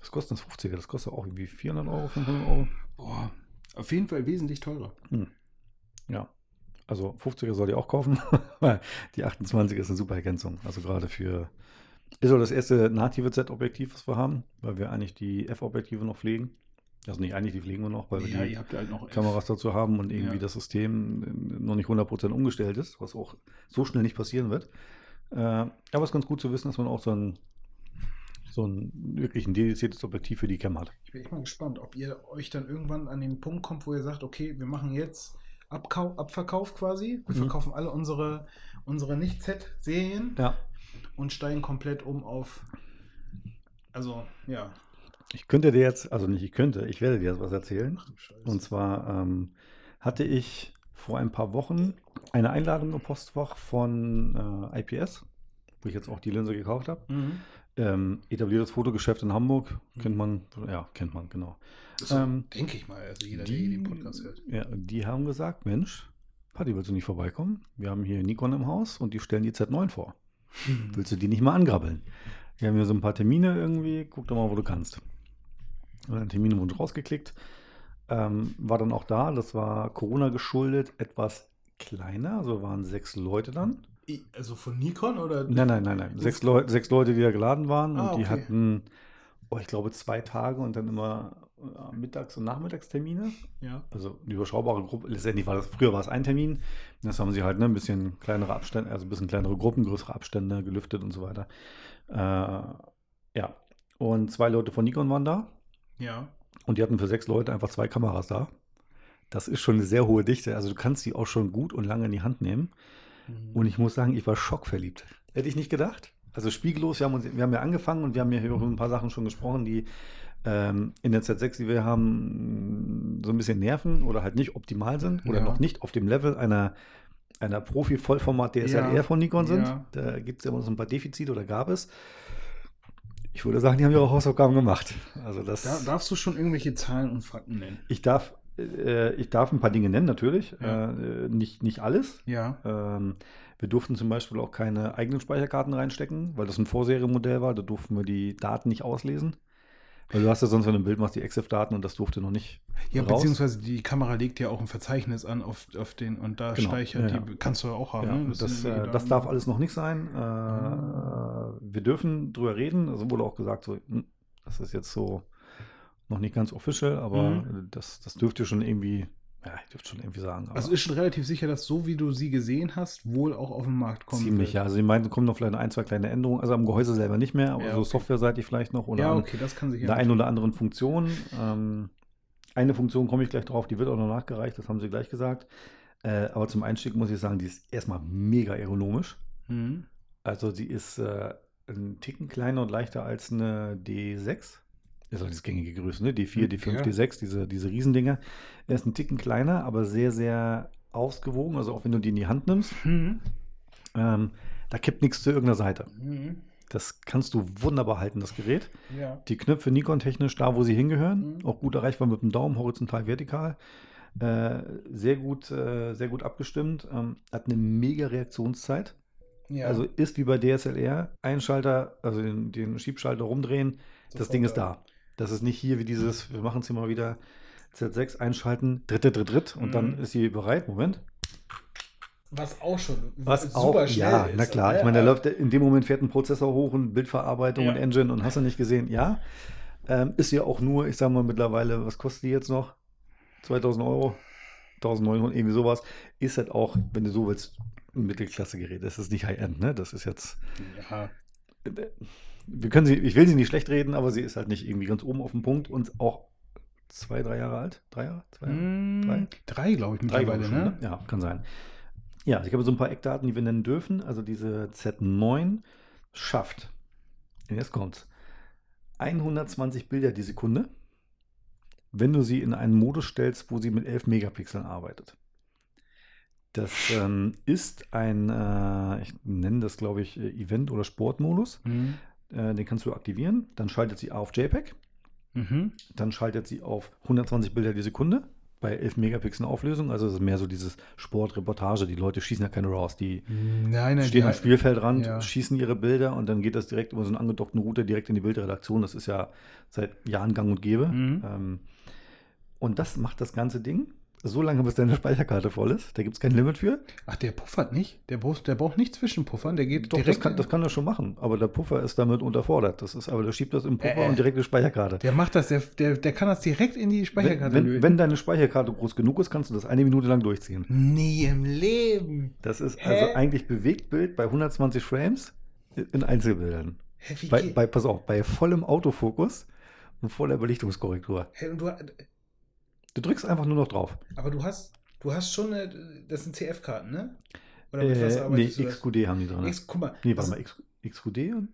was kostet das 50er? Das kostet auch irgendwie 400 Euro, 500 Euro. Boah, auf jeden Fall wesentlich teurer. Ja. Also 50er soll ich auch kaufen, (laughs) weil die 28 ist eine super Ergänzung. Also gerade für, ist auch das erste native Z-Objektiv, was wir haben, weil wir eigentlich die F-Objektive noch pflegen. Also nicht eigentlich, die pflegen wir noch, weil wir ja, die ihr habt ja halt noch Kameras dazu haben und irgendwie Ja. das System noch nicht 100% umgestellt ist, was auch so schnell nicht passieren wird. Äh, aber es ist ganz gut zu wissen, dass man auch so ein, so ein wirklich ein dediziertes Objektiv für die Cam hat. Ich bin echt mal gespannt, ob ihr euch dann irgendwann an den Punkt kommt, wo ihr sagt, okay, wir machen jetzt Abkau Abverkauf quasi. Wir Mhm. verkaufen alle unsere, unsere Nicht-Z-Serien Ja. Und steigen komplett um auf. Also, ja. Ich könnte dir jetzt, also nicht ich könnte, ich werde dir jetzt was erzählen. Und zwar ähm, hatte ich vor ein paar Wochen eine Einladung im Postfach von äh, IPS, wo ich jetzt auch die Linse gekauft habe. Mhm. Ähm, etabliertes Fotogeschäft in Hamburg, Mhm. kennt man, ja, kennt man, genau. Ähm, denke ich mal, also jeder, der hier den Podcast hört. Ja, die haben gesagt, Mensch, Patti, willst du nicht vorbeikommen? Wir haben hier Nikon im Haus und die stellen die Z9 vor. Willst du die nicht mal angrabbeln? Wir haben hier so ein paar Termine irgendwie, guck doch mal, wo du kannst. Und dann Terminwunsch rausgeklickt. Ähm, war dann auch da, das war Corona geschuldet, etwas kleiner, also waren sechs Leute dann. Also von Nikon oder? Nein, nein, nein, nein. Sechs, Leu sechs Leute, die da geladen waren Ah, und die okay. hatten, oh, ich glaube, zwei Tage und dann immer Mittags- und Nachmittagstermine. Ja. Also eine überschaubare Gruppe. Letztendlich war das, früher war es ein Termin. Das haben sie halt ne, ein bisschen kleinere Abstände, also ein bisschen kleinere Gruppen, größere Abstände gelüftet und so weiter. Äh, ja. Und zwei Leute von Nikon waren da Ja. und die hatten für sechs Leute einfach zwei Kameras da. Das ist schon eine sehr hohe Dichte. Also du kannst die auch schon gut und lange in die Hand nehmen. Mhm. Und ich muss sagen, ich war schockverliebt. Hätte ich nicht gedacht. Also spiegellos, wir haben, uns, wir haben ja angefangen und wir haben ja hier über ein paar Sachen schon gesprochen, die ähm, in der Z6, die wir haben, so ein bisschen nerven oder halt nicht optimal sind oder Ja. noch nicht auf dem Level einer, einer Profi-Vollformat-DSLR Ja. von Nikon sind. Ja. Da gibt es ja immer so ein paar Defizite oder gab es. Ich würde sagen, die haben ihre Hausaufgaben gemacht. Also das, Da, darfst du schon irgendwelche Zahlen und Fakten nennen? ich, darf, äh, ich darf ein paar Dinge nennen, natürlich. Äh, nicht, nicht alles. Ja. Ähm, wir durften zum Beispiel auch keine eigenen Speicherkarten reinstecken, weil das ein Vorserienmodell war. Da durften wir die Daten nicht auslesen. Weil du hast ja sonst, wenn du ein Bild machst, die EXIF-Daten und das durfte noch nicht Ja, raus. beziehungsweise die Kamera legt ja auch ein Verzeichnis an auf, auf den und da Genau, speichert ja, die, ja. kannst du auch haben. Ja, ne? das, sind äh, das darf alles noch nicht sein. Äh, wir dürfen drüber reden. Also wurde auch gesagt, so, hm, das ist jetzt so noch nicht ganz official, aber Mhm. das, das dürft ihr schon irgendwie, ja, ich dürfte schon irgendwie sagen. Also ist schon relativ sicher, dass so wie du sie gesehen hast, wohl auch auf den Markt kommt. ziemlich, ja. Also die meinten, kommen noch vielleicht ein, zwei kleine Änderungen. Also am Gehäuse selber nicht mehr, aber Ja, so okay. softwareseitig vielleicht noch oder ja, okay, das kann sich der einen oder anderen Funktion. Ähm, eine Funktion komme ich gleich drauf, die wird auch noch nachgereicht, das haben sie gleich gesagt. Äh, aber zum Einstieg muss ich sagen, die ist erstmal mega ergonomisch. Mhm. Also sie ist äh, ein Ticken kleiner und leichter als eine D6. Ist auch das gängige Größe, ne? D4, D5, Ja. D6, diese, diese Riesendinger. Er ist ein Ticken kleiner, aber sehr, sehr ausgewogen. Also auch wenn du die in die Hand nimmst, Mhm. ähm, da kippt nichts zu irgendeiner Seite. Mhm. Das kannst du wunderbar halten, das Gerät. Ja. Die Knöpfe Nikon-technisch da, wo sie hingehören. Mhm. Auch gut erreichbar mit dem Daumen, horizontal, vertikal. Äh, sehr gut, äh, sehr gut abgestimmt. Ähm, hat eine mega Reaktionszeit. ja. Also ist wie bei DSLR, Einschalter, also den, den Schiebschalter rumdrehen, das Sofort Ding ist da. Da. Das ist nicht hier wie dieses, wir machen es hier mal wieder, Z6 einschalten, dritt, dritt, dritt, dritt und dann Mhm. ist sie bereit. Moment. Was auch schon Was super auch, schnell ja, ist. na klar. Ich meine, da läuft in dem Moment fährt ein Prozessor hoch und Bildverarbeitung Ja. und Engine und hast du nicht gesehen, ja. Ähm, ist ja auch nur, ich sag mal mittlerweile, was kostet die jetzt noch? 2000 Euro? 1900, irgendwie sowas. Ist halt auch, wenn du so willst, ein Mittelklasse-Gerät. Das ist nicht High-End, ne? Das ist jetzt, Ja. Wir können sie, ich will sie nicht schlecht reden, aber sie ist halt nicht irgendwie ganz oben auf dem Punkt und auch zwei, drei Jahre alt. Drei Jahre? Zwei Jahre? Mm, Drei? Drei, glaube ich, Drei, mittlerweile, ich, schon, ne? Ja, kann sein. Ja, ich habe so ein paar Eckdaten, die wir nennen dürfen. Also diese Z9 schafft, jetzt kommt's, 120 Bilder die Sekunde, wenn du sie in einen Modus stellst, wo sie mit 11 Megapixeln arbeitet. Das ähm, ist ein, äh, ich nenne das, glaube ich, äh, Event- oder Sportmodus. Mhm. Äh, den kannst du aktivieren. Dann schaltet sie auf JPEG. Mhm. Dann schaltet sie auf 120 Bilder die Sekunde bei 11 Megapixeln Auflösung. Also es ist mehr so dieses Sportreportage. Die Leute schießen ja keine RAWs. Die Nein, nein, stehen die- am Spielfeldrand, ja. schießen ihre Bilder und dann geht das direkt über so einen angedockten Router direkt in die Bildredaktion. Das ist ja seit Jahren gang und gäbe. Mhm. Ähm, und das macht das ganze Ding so lange, bis deine Speicherkarte voll ist. Da gibt es kein Limit für. Ach, der puffert nicht. Der braucht, der braucht nicht zwischenpuffern. Der geht Doch, das direkt. kann, das kann er schon machen. Aber der Puffer ist damit unterfordert. Das ist, aber der schiebt das im Puffer Äh, äh. und direkt in die Speicherkarte. der macht das, der, der, der kann das direkt in die Wenn, Speicherkarte wenn, löten. wenn deine Speicherkarte groß genug ist, kannst du das eine Minute lang durchziehen. Nie im Leben. Das ist Hä? also eigentlich Bewegtbild bei 120 Frames in Einzelbildern. Hä, Bei, bei, pass auf, bei vollem Autofokus und voller Belichtungskorrektur. Hä, und du, Du drückst einfach nur noch drauf. aber du hast, du hast schon, eine, das sind CF-Karten, ne? Oder mit was Äh, nee, arbeitest das? XQD haben die drin. X, guck mal. nee, warte mal, X, XQD und.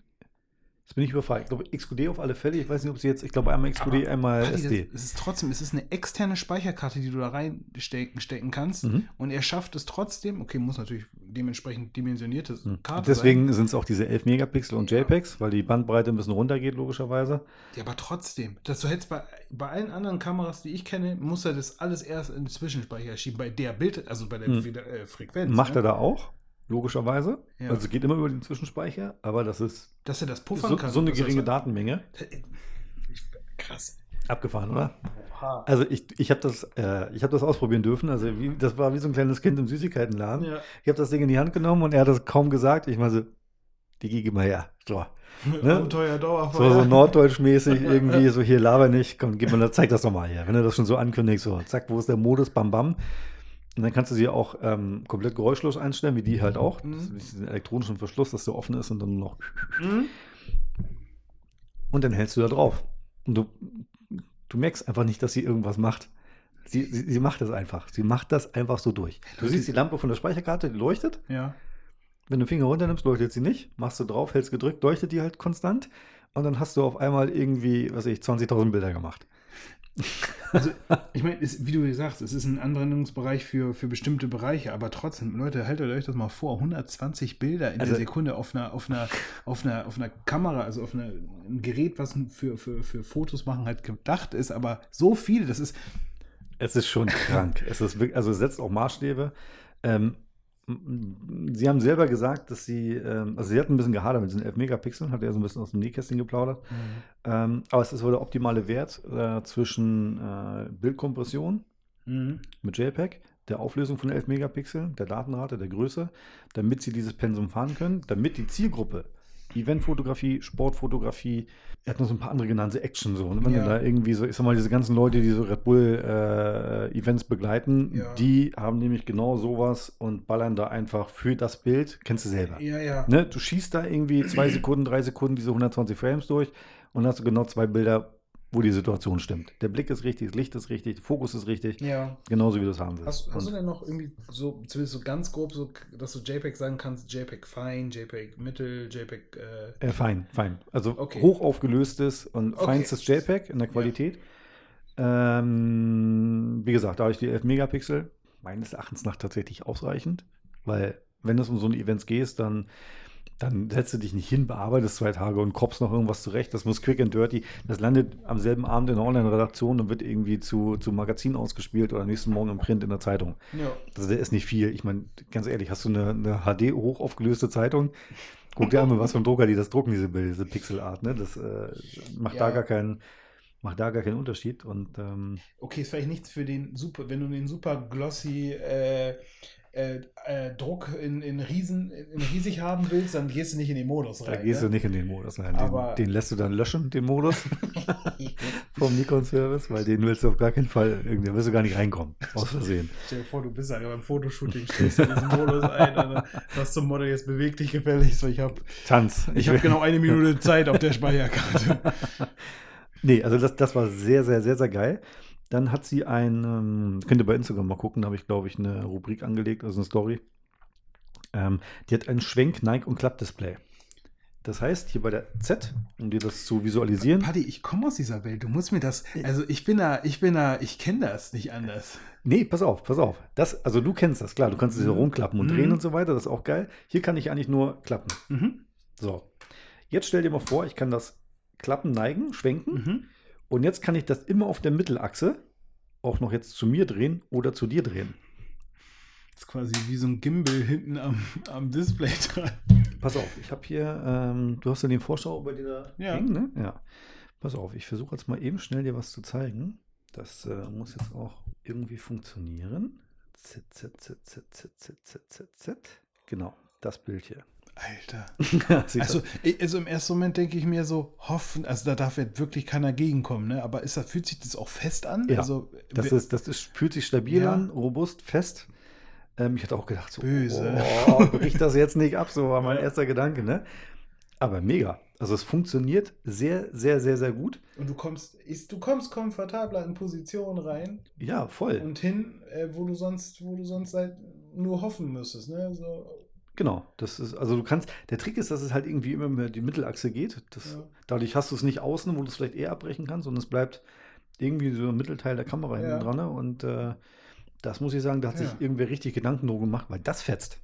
Jetzt bin ich überfragt. Ich glaube, XQD auf alle Fälle. Ich weiß nicht, ob sie jetzt, ich glaube, einmal XQD, Aber, einmal Paddy, SD. Das, es ist trotzdem, es ist eine externe Speicherkarte, die du da reinstecken stecken kannst. Mhm. Und er schafft es trotzdem, okay, muss natürlich dementsprechend dimensionierte Hm. Karte Deswegen sind es auch diese 11 Megapixel und Ja. JPEGs, weil die Bandbreite ein bisschen runtergeht, logischerweise. Ja, aber trotzdem. Dass du hättest bei, bei allen anderen Kameras, die ich kenne, muss er das alles erst in den Zwischenspeicher schieben. Bei der Bild, also bei der Hm. wieder, äh, Frequenz. Macht ne? er da auch, logischerweise. Ja. Also es geht immer über den Zwischenspeicher, aber das ist Dass er das puffern so, kann. so eine er geringe Datenmenge. Ich, krass. Abgefahren, oder? Oha. Also ich, ich habe das, äh, ich hab das ausprobieren dürfen. Also wie, das war wie so ein kleines Kind im Süßigkeitenladen. Ja. Ich habe das Ding in die Hand genommen und er hat das kaum gesagt. Ich meine so, die gib mal her. So, Ne? Abenteuer so, so norddeutschmäßig irgendwie, so hier laber nicht. Komm, gib mir das, zeig das doch mal her. Wenn du das schon so ankündigst, so zack, wo ist der Modus, bam, bam. Und dann kannst du sie auch ähm, komplett geräuschlos einstellen, wie die halt auch. Mhm. Das ist diesen elektronischen Verschluss, dass der offen ist und dann noch. Mhm. Und dann hältst du da drauf. Und du, du merkst einfach nicht, dass sie irgendwas macht. Sie, sie, sie macht das einfach. Sie macht das einfach so durch. Du siehst die Lampe von der Speicherkarte, die leuchtet. Ja. Wenn du den Finger runternimmst, leuchtet sie nicht. Machst du drauf, hältst gedrückt, leuchtet die halt konstant. Und dann hast du auf einmal irgendwie, was weiß ich, 20.000 Bilder gemacht. Also, ich meine, wie du sagst, es ist ein Anwendungsbereich für, für bestimmte Bereiche, aber trotzdem, Leute, haltet euch das mal vor: 120 Bilder in Also- der Sekunde auf einer, auf einer, auf einer, auf einer Kamera, also auf einer, einem Gerät, was für, für, für Fotos machen halt gedacht ist, aber so viel, das ist. Es ist schon krank. Es ist wirklich, also es setzt auch Maßstäbe. Ähm, Sie haben selber gesagt, dass Sie, ähm, also Sie hatten ein bisschen gehadert mit diesen 11 Megapixeln, hat er so ein bisschen aus dem Nähkästchen geplaudert. Ähm, aber es ist wohl der optimale Wert äh, zwischen äh, Bildkompression Mhm. mit JPEG, der Auflösung von 11 Megapixeln, der Datenrate, der Größe, damit Sie dieses Pensum fahren können, damit die Zielgruppe Eventfotografie, Sportfotografie, er hat noch so ein paar andere genannt, so Action so. Und wenn Ja. du da irgendwie so, ich sag mal, diese ganzen Leute, die so Red Bull äh, Events begleiten, Ja. die haben nämlich genau sowas und ballern da einfach für das Bild, kennst du selber. Ja, ja. Ne? Du schießt da irgendwie zwei Sekunden, drei Sekunden diese 120 Frames durch und hast du genau zwei Bilder wo die Situation stimmt. Der Blick ist richtig, das Licht ist richtig, der Fokus ist richtig, Ja. genauso wie du es haben willst. Hast, hast du denn noch irgendwie so, zumindest so ganz grob, so, dass du JPEG sagen kannst, JPEG fein, JPEG mittel, JPEG, äh, Äh, fein, fein. Also Okay. hoch aufgelöstes und Okay. feinstes JPEG in der Qualität. Ähm, wie gesagt, da habe ich die 11 Megapixel meines Erachtens nach tatsächlich ausreichend, weil wenn es um so ein Events geht, dann, dann setzt du dich nicht hin, bearbeitest zwei Tage und koppst noch irgendwas zurecht. Das muss quick and dirty. Das landet am selben Abend in der Online-Redaktion und wird irgendwie zu, zu Magazin ausgespielt oder nächsten Morgen im Print in der Zeitung. ja. Der ist nicht viel. Ich meine, ganz ehrlich, hast du eine, eine HD hoch aufgelöste Zeitung? Guck dir an, was für ein Drucker die das drucken, diese Bilder, diese Pixelart. Ne? Das äh, macht, da Ja. gar keinen, macht da gar keinen Unterschied. Und ähm, Okay, ist vielleicht nichts für den super, wenn du den super glossy äh, äh, äh, Druck in, in Riesen, in riesig haben willst, dann gehst du nicht in den Modus da rein. gehst ne? du nicht in den Modus rein. Den, den lässt du dann löschen, den Modus (laughs) vom Nikon-Service, weil den willst du auf gar keinen Fall, irgendwie, da wirst du gar nicht reinkommen, aus Versehen. Stell dir vor, du bist halt beim Fotoshooting, stellst du diesen Modus ein und dann sagst zum Model, jetzt beweg dich gefälligst, weil ich habe Tanz. ich hab will- genau eine Minute Zeit auf der Speicherkarte. (laughs) Nee, also das, das war sehr, sehr, sehr, sehr geil. Dann hat sie ein, ähm, könnt ihr bei Instagram mal gucken, da habe ich, glaube ich, eine Rubrik angelegt, also eine Story. Ähm, die hat ein Schwenk-, Neig- und Klappdisplay. Das heißt, hier bei der Z, um dir das zu visualisieren, Paddy, ich komme aus dieser Welt. Du musst mir das. Also ich bin da, ich bin da, ich kenne das nicht anders. Nee, pass auf, pass auf. Das, also du kennst das, klar, du kannst es hier Mhm. rumklappen und Mhm. drehen und so weiter, das ist auch geil. Hier kann ich eigentlich nur klappen. Mhm. So. Jetzt stell dir mal vor, ich kann das klappen, neigen, schwenken Mhm. Und jetzt kann ich das immer auf der Mittelachse auch noch jetzt zu mir drehen oder zu dir drehen. Das ist quasi wie so ein Gimbal hinten am, am Display dran. Pass auf, ich habe hier, ähm, du hast ja den Vorschau bei dir da Ja. hängen, ne? Ja. Pass auf, ich versuche jetzt mal eben schnell dir was zu zeigen. Das äh, muss jetzt auch irgendwie funktionieren. Z, Z, Z, Z, Z, Z, Z, Z, Z. Genau, das Bild hier. Alter. (laughs) Also, also im ersten Moment denke ich mir so, hoffen, also da darf jetzt wirklich keiner gegenkommen, ne? Aber ist das, fühlt sich das auch fest an? Ja, also, Das, ist, das ist, fühlt sich stabil Ja. an, robust, fest. Ähm, ich hatte auch gedacht, so, Böse. oh, (laughs) bricht das jetzt nicht ab, so war mein erster Gedanke, ne? Aber mega. Also es funktioniert sehr, sehr, sehr, sehr gut. und du kommst, ist, du kommst komfortabler in Positionen rein Ja, voll. und hin, äh, wo du sonst, wo du sonst halt nur hoffen müsstest, ne? So, Genau, das ist, also du kannst, der Trick ist, dass es halt irgendwie immer mehr die Mittelachse geht. Das, Ja. Dadurch hast du es nicht außen, wo du es vielleicht eher abbrechen kannst, sondern es bleibt irgendwie so im Mittelteil der Kamera Ja. hinten dran. ne? Und äh, das muss ich sagen, da hat sich Ja. irgendwer richtig Gedanken drum gemacht, weil das fetzt.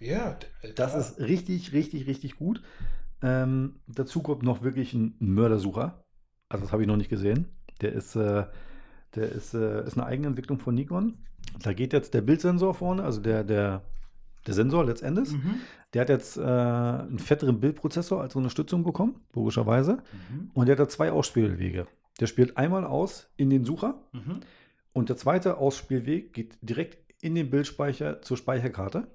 ja, Das klar. ist richtig, richtig, richtig gut. Ähm, dazu kommt noch wirklich ein Mördersucher. Also das habe ich noch nicht gesehen. Der ist, äh, der ist, äh, ist eine eigene Entwicklung von Nikon. Da geht jetzt der Bildsensor vorne, also der, der, der Sensor letztendlich. Mhm. Der hat jetzt äh, einen fetteren Bildprozessor als Unterstützung bekommen, logischerweise. Mhm. Und der hat da zwei Ausspielwege. Der spielt einmal aus in den Sucher Mhm. und der zweite Ausspielweg geht direkt in den Bildspeicher zur Speicherkarte.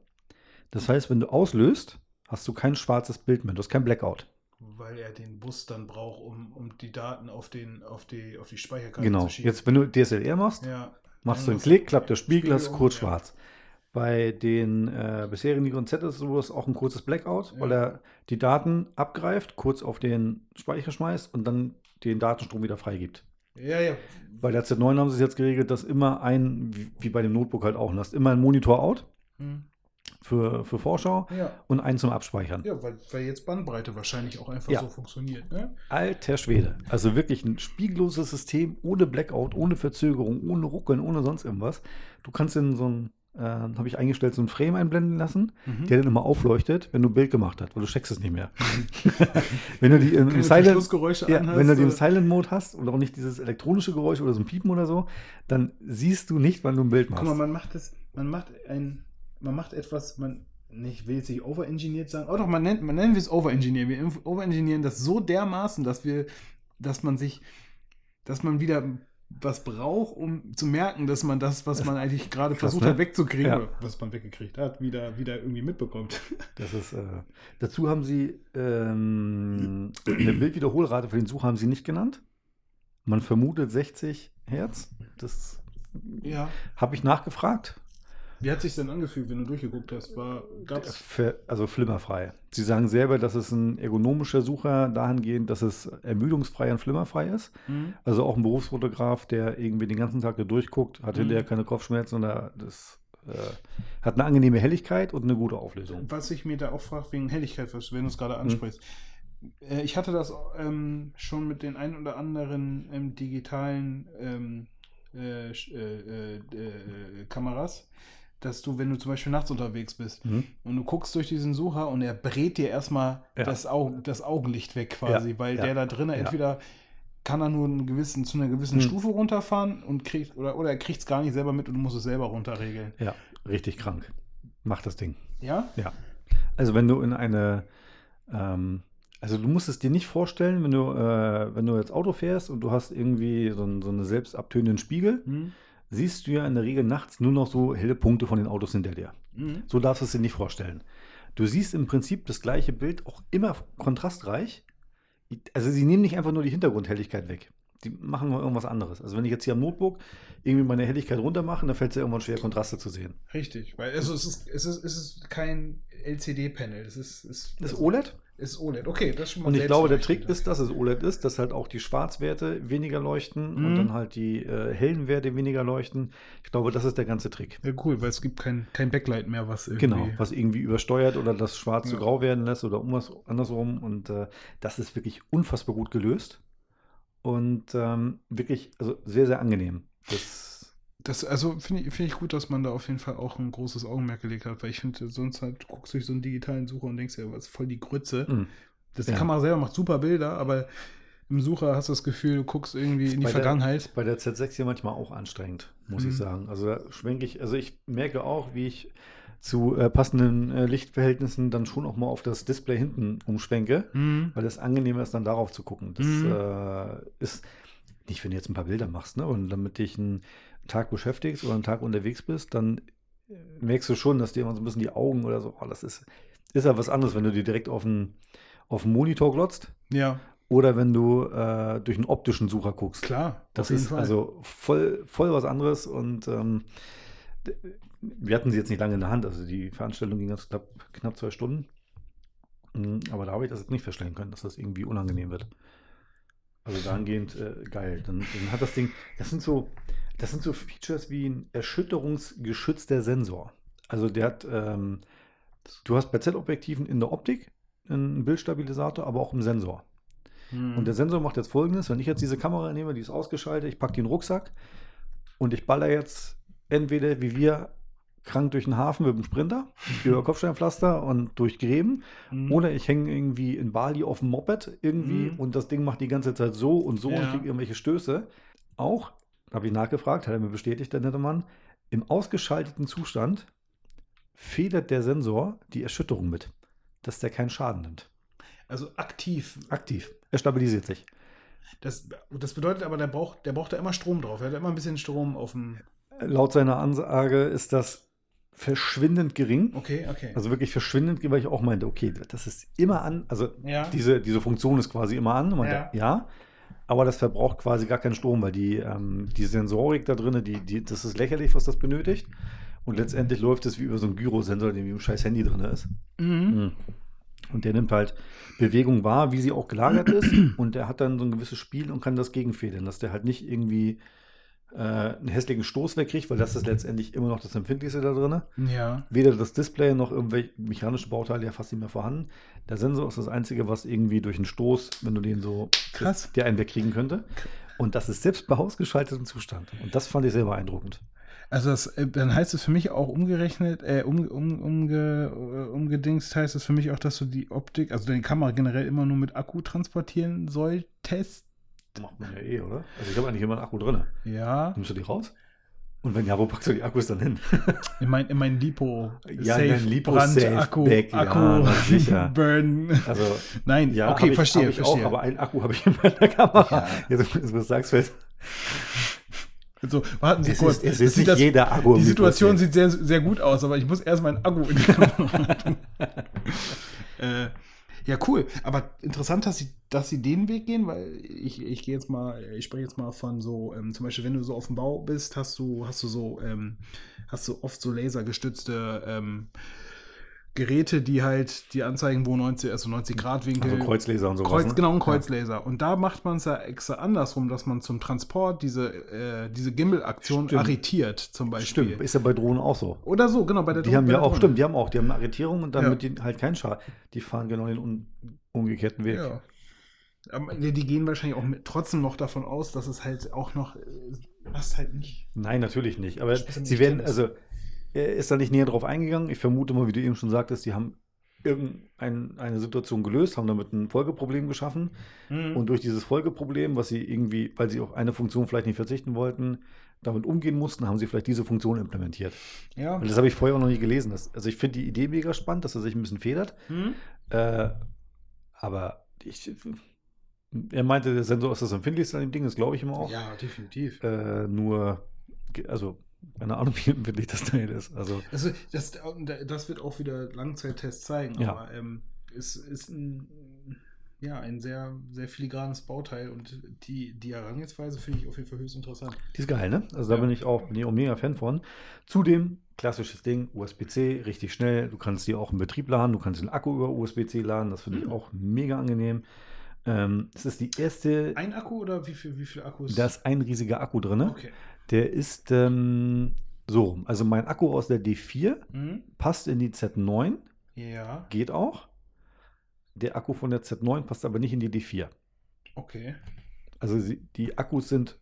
Das heißt, wenn du auslöst, hast du kein schwarzes Bild mehr, du hast kein Blackout. Weil er den Bus dann braucht, um, um die Daten auf, den, auf, die, auf die Speicherkarte Genau. zu schieben. Jetzt, wenn du DSLR machst, ja. machst du Dann einen machst Klick, klappt der Spiegel, Spiegel hast du kurz ja. schwarz. Bei den äh, bisherigen Nikon Z ist es auch ein kurzes Blackout, weil Ja. er die Daten abgreift, kurz auf den Speicher schmeißt und dann den Datenstrom wieder freigibt. Ja, ja. Bei der Z9 haben sie es jetzt geregelt, dass immer ein, wie, bei dem Notebook halt auch, du hast immer ein Monitor out Hm. für, für Vorschau Ja. und einen zum Abspeichern. Ja, weil, weil jetzt Bandbreite wahrscheinlich auch einfach Ja. so funktioniert. Ne? Alter Schwede. Also wirklich ein spiegelloses System, ohne Blackout, ohne Verzögerung, ohne Ruckeln, ohne sonst irgendwas. Du kannst in so ein, äh, habe ich eingestellt, so ein Frame einblenden lassen, Mhm. der dann immer aufleuchtet, wenn du ein Bild gemacht hast, weil du checkst es nicht mehr. (laughs) wenn du die im, im Silent, ja, anhast, wenn du den oder? Silent Mode hast und auch nicht dieses elektronische Geräusch oder so ein Piepen oder so, dann siehst du nicht, wann du ein Bild machst. Guck mal, man macht es, man macht ein, man macht etwas, man, ich will jetzt nicht overengineert sagen, oh doch, man nennt, man nennen wir es overengineeren. Wir overengineeren das so dermaßen, dass wir, dass man sich, dass man wieder was braucht, um zu merken, dass man das, was man eigentlich (laughs) gerade versucht ne? hat wegzukriegen, Ja. was man weggekriegt hat, wieder, wieder irgendwie mitbekommt. (laughs) Das ist, äh, dazu haben sie ähm, eine Bildwiederholrate für den Sucher haben sie nicht genannt. Man vermutet 60 Hertz. Das Ja. habe ich nachgefragt. Wie hat sich denn angefühlt, wenn du durchgeguckt hast? War, gab's? Für, also flimmerfrei. Sie sagen selber, dass es ein ergonomischer Sucher dahingehend, dass es ermüdungsfrei und flimmerfrei ist. Hm? Also auch ein Berufsfotograf, der irgendwie den ganzen Tag da durchguckt, hat Mhm. hinterher keine Kopfschmerzen und er- das äh, hat eine angenehme Helligkeit und eine gute Auflösung. Was ich mir da auch frage, wegen Helligkeit, was- wenn du es gerade ansprichst. Äh, Ich hatte das ähm, schon mit den ein oder anderen ähm, digitalen ähm, äh, äh, äh, äh, Kameras, dass du, wenn du zum Beispiel nachts unterwegs bist Mhm. und du guckst durch diesen Sucher und er brät dir erstmal Ja. das, Augen, das Augenlicht weg quasi, Ja, weil ja, der da drinnen entweder kann er nur einen gewissen, zu einer gewissen Mhm. Stufe runterfahren und kriegt, oder, oder er kriegt es gar nicht selber mit und du musst es selber runterregeln. Ja, richtig krank. Mach das Ding. Ja? Ja. Also wenn du in eine, ähm, also du musst es dir nicht vorstellen, wenn du, äh, wenn du jetzt Auto fährst und du hast irgendwie so, ein, so eine selbst abtönenden Spiegel, Mhm. Siehst du ja in der Regel nachts nur noch so helle Punkte von den Autos hinter dir. Mhm. So darfst du es dir nicht vorstellen. Du siehst im Prinzip das gleiche Bild auch immer kontrastreich. Also sie nehmen nicht einfach nur die Hintergrundhelligkeit weg. Die machen noch irgendwas anderes. Also wenn ich jetzt hier am Notebook irgendwie meine Helligkeit runter mache, dann fällt es ja irgendwann schwer, Kontraste zu sehen. Richtig, weil also es ist, es ist, es ist kein LCD-Panel, es ist, es Das ist OLED. Ist OLED. Okay, das ist schon mal Und ich glaube, der Trick ist, dass es OLED ist, dass halt auch die Schwarzwerte weniger leuchten Mhm. und dann halt die äh, hellen Werte weniger leuchten. Ich glaube, das ist der ganze Trick. Ja, cool, weil es gibt kein, kein Backlight mehr, was irgendwie. Genau, was irgendwie übersteuert oder das Schwarz zu Ja. grau werden lässt oder irgendwas andersrum. Und äh, das ist wirklich unfassbar gut gelöst und ähm, wirklich also sehr, sehr angenehm. Das, Das, also finde ich, finde ich gut, dass man da auf jeden Fall auch ein großes Augenmerk gelegt hat, weil ich finde, sonst halt, du guckst durch so einen digitalen Sucher und denkst ja, was ist voll die Grütze. mh. Das, die Ja. Kamera selber macht super Bilder, aber im Sucher hast du das Gefühl, du guckst irgendwie in die Bei der- Vergangenheit. bei der Z6 hier manchmal auch anstrengend, muss Mhm. ich sagen. Also da schwenke ich, also ich merke auch, wie ich zu äh, passenden äh, Lichtverhältnissen dann schon auch mal auf das Display hinten umschwenke, Mhm. weil es angenehmer ist, dann darauf zu gucken. Das Mhm. äh, ist nicht, wenn du jetzt ein paar Bilder machst, ne? Und damit dich einen Tag beschäftigst oder einen Tag unterwegs bist, dann äh, merkst du schon, dass dir immer so ein bisschen die Augen oder so, oh, das ist, ist ja was anderes, wenn du dir direkt auf den, auf den Monitor glotzt Ja, oder wenn du äh, durch einen optischen Sucher guckst. klar. Das ist Fall. also voll, voll was anderes und ähm, wir hatten sie jetzt nicht lange in der Hand. Also die Veranstaltung ging jetzt knapp, knapp zwei Stunden. Mm, Aber da habe ich das jetzt nicht feststellen können, dass das irgendwie unangenehm wird. Also dahingehend äh, geil. Dann, dann hat das Ding, das sind so, das sind so Features wie ein erschütterungsgeschützter Sensor. Also der hat, ähm, du hast bei Z-Objektiven in der Optik einen Bildstabilisator, aber auch im Sensor. Mhm. Und der Sensor macht jetzt folgendes: Wenn ich jetzt diese Kamera nehme, die ist ausgeschaltet, ich packe die in den Rucksack und ich baller jetzt entweder wie wir krank durch den Hafen mit dem Sprinter, (laughs) über Kopfsteinpflaster und durch Gräben, Mhm. oder ich hänge irgendwie in Bali auf dem Moped irgendwie Mhm. und das Ding macht die ganze Zeit so und so und Ja. kriegt irgendwelche Stöße. Auch, habe ich nachgefragt, hat er mir bestätigt, der nette Mann, im ausgeschalteten Zustand federt der Sensor die Erschütterung mit, dass der keinen Schaden nimmt. Also aktiv. Aktiv. Er stabilisiert sich. Das, das bedeutet aber, der braucht, der braucht da immer Strom drauf. Er hat immer ein bisschen Strom auf dem. Laut seiner Ansage ist das verschwindend gering. Okay, okay. Also wirklich verschwindend weil ich auch meinte, okay, das ist immer an, also ja. diese, diese Funktion ist quasi immer an. Und meinte, Ja. Aber das verbraucht quasi gar keinen Strom, weil die, ähm, die Sensorik da drin, die, die, das ist lächerlich, was das benötigt. Und letztendlich läuft es wie über so einen Gyrosensor, der wie im scheiß Handy drin ist. Mhm. Und der nimmt halt Bewegung wahr, wie sie auch gelagert ist. Und der hat dann so ein gewisses Spiel und kann das gegenfedern, dass der halt nicht irgendwie äh, einen hässlichen Stoß wegkriegt, weil das ist letztendlich immer noch das Empfindlichste da drin. Ja. Weder das Display noch irgendwelche mechanische Bauteile ja fast nicht mehr vorhanden. Der Sensor ist das Einzige, was irgendwie durch einen Stoß, wenn du den so Krass. der einen wegkriegen könnte. Und das ist selbst bei ausgeschaltetem Zustand. Und das fand ich sehr beeindruckend. Also das, äh, dann heißt es für mich auch umgerechnet, äh, um, um, umge, äh, umgedingst heißt es für mich auch, dass du die Optik, also deine Kamera generell immer nur mit Akku transportieren solltest. Macht man ja eh, oder? Also ich habe eigentlich immer einen Akku drin. Ja. Nimmst du die raus? Und wenn ja, wo packst du die Akkus dann hin? (laughs) In mein, in mein Lipo. Ja, in dein Lipo Safe Akku, ja, Akku, na sicher. (laughs) Burn. Also, Nein, ja, okay, ich, verstehe, ich verstehe. auch, aber einen Akku habe ich in meiner Kamera. Ja. Jetzt, jetzt, was sagst du jetzt? so, warten Sie Es kurz. ist, es ist sieht nicht das- jeder Akku Die Situation sieht sehr, sehr gut aus, aber ich muss erst meinen Akku in die Kamera (laughs) äh, Ja, cool. Aber interessant, dass sie, dass sie den Weg gehen, weil ich, ich gehe jetzt mal, ich spreche jetzt mal von so, ähm, zum Beispiel, wenn du so auf dem Bau bist, hast du, hast du so, ähm, hast du oft so lasergestützte ähm, Geräte, die halt die anzeigen, wo 90, also 90 Grad Winkel. Also Kreuzlaser und sowas. Kreuz, ne? genau, ein Kreuzlaser. Und da macht man es ja extra andersrum, dass man zum Transport diese, äh, diese Gimbal-Aktion arretiert, zum Ja. Beispiel. Stimmt, ist ja bei Drohnen auch so. Oder so, genau, bei der Die Drohne- haben bei ja auch, Drohne. stimmt, die haben auch, die haben eine Arretierung und Ja. damit die halt keinen Schaden. Die fahren genau den un umgekehrten Weg. Ja. Aber die die gehen wahrscheinlich auch mit, trotzdem noch davon aus, dass es halt auch noch äh, passt halt nicht. Nein, natürlich nicht. Aber sie werden, also ist da nicht näher drauf eingegangen. Ich vermute mal, wie du eben schon sagtest, die haben irgendeine Situation gelöst, haben damit ein Folgeproblem geschaffen. Mhm. Und durch dieses Folgeproblem, was sie irgendwie, weil sie auf eine Funktion vielleicht nicht verzichten wollten, damit umgehen mussten, haben sie vielleicht diese Funktion implementiert. ja. Und das habe ich vorher auch noch nicht gelesen. Das, also ich finde die Idee mega spannend, dass er sich ein bisschen federt. Mhm. Äh, aber ich, er meinte, der Sensor ist das empfindlichste an dem Ding, das glaube ich immer auch. Ja, definitiv. Äh, nur, also, keine Ahnung, wie empfindlich das Teil ist. Also, Also das, das wird auch wieder Langzeittests zeigen, Ja. aber ähm, es ist ein, ja, ein sehr, sehr filigranes Bauteil und die, die Herangehensweise finde ich auf jeden Fall höchst interessant. die ist geil, ne? Also, da Ja. bin ich auch, bin ich auch mega Fan von. Zudem, klassisches Ding, USB-C, richtig schnell. Du kannst die auch im Betrieb laden, du kannst den Akku über USB-C laden, das finde ich Mhm. auch mega angenehm. Ähm, es ist die erste, Ein Akku oder wie viel, wie viel Akkus? da ist ein riesiger Akku drin. Okay. Der ist ähm, so rum. Also, mein Akku aus der D4 Mhm. passt in die Z9. Ja, Geht auch. Der Akku von der Z9 passt aber nicht in die D4. okay. Also sie, die Akkus sind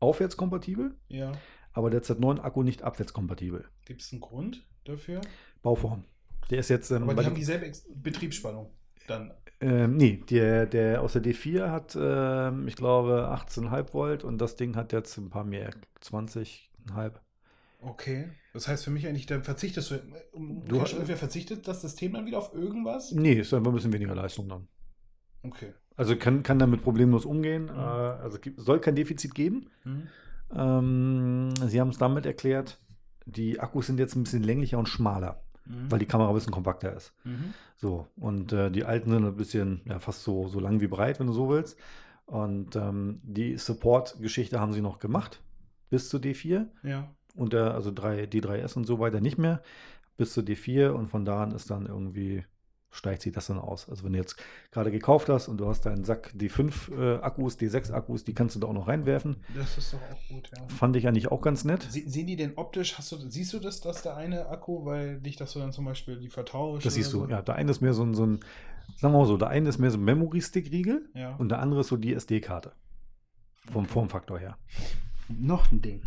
aufwärtskompatibel, Ja. aber der Z9-Akku nicht abwärtskompatibel. Gibt es einen Grund dafür? Bauform. Der ist jetzt. Ähm, Aber die haben dieselbe Ex Betriebsspannung dann. ähm, nee, der, der aus der D4 hat, ähm, ich glaube, 18,5 Volt und das Ding hat jetzt ein paar mehr, 20,5. Okay. Das heißt für mich eigentlich, dann verzichtest du, um, Du hast- ungefähr verzichtet das System dann wieder auf irgendwas? Nee, ist einfach ein bisschen weniger Leistung dann. Okay. Also kann, kann damit problemlos umgehen. Äh, also soll kein Defizit geben. Mhm. Ähm, sie haben es damit erklärt, die Akkus sind jetzt ein bisschen länglicher und schmaler, Mhm. weil die Kamera ein bisschen kompakter ist. Mhm. So, und äh, die alten sind ein bisschen, ja, fast so, so lang wie breit, wenn du so willst. Und ähm, die Support-Geschichte haben sie noch gemacht, bis zu D4. Ja. Und der, also 3, D3S und so weiter nicht mehr, bis zu D4. Und von da an ist dann irgendwie, steigt sich das dann aus. Also wenn du jetzt gerade gekauft hast und du hast deinen Sack D5 äh, Akkus, D6 Akkus, die kannst du da auch noch reinwerfen. Das ist doch auch gut, ja. Fand ich eigentlich auch ganz nett. Sie, sehen die denn optisch, hast du, siehst du das, dass der eine Akku, weil dich das so dann zum Beispiel die vertauscht? Das siehst du, so? ja. Der eine ist mehr so ein, so ein sagen wir mal so, der eine ist mehr so ein Memory-Stick-Riegel Ja. und der andere ist so die SD-Karte. Vom Formfaktor her. Noch ein Ding.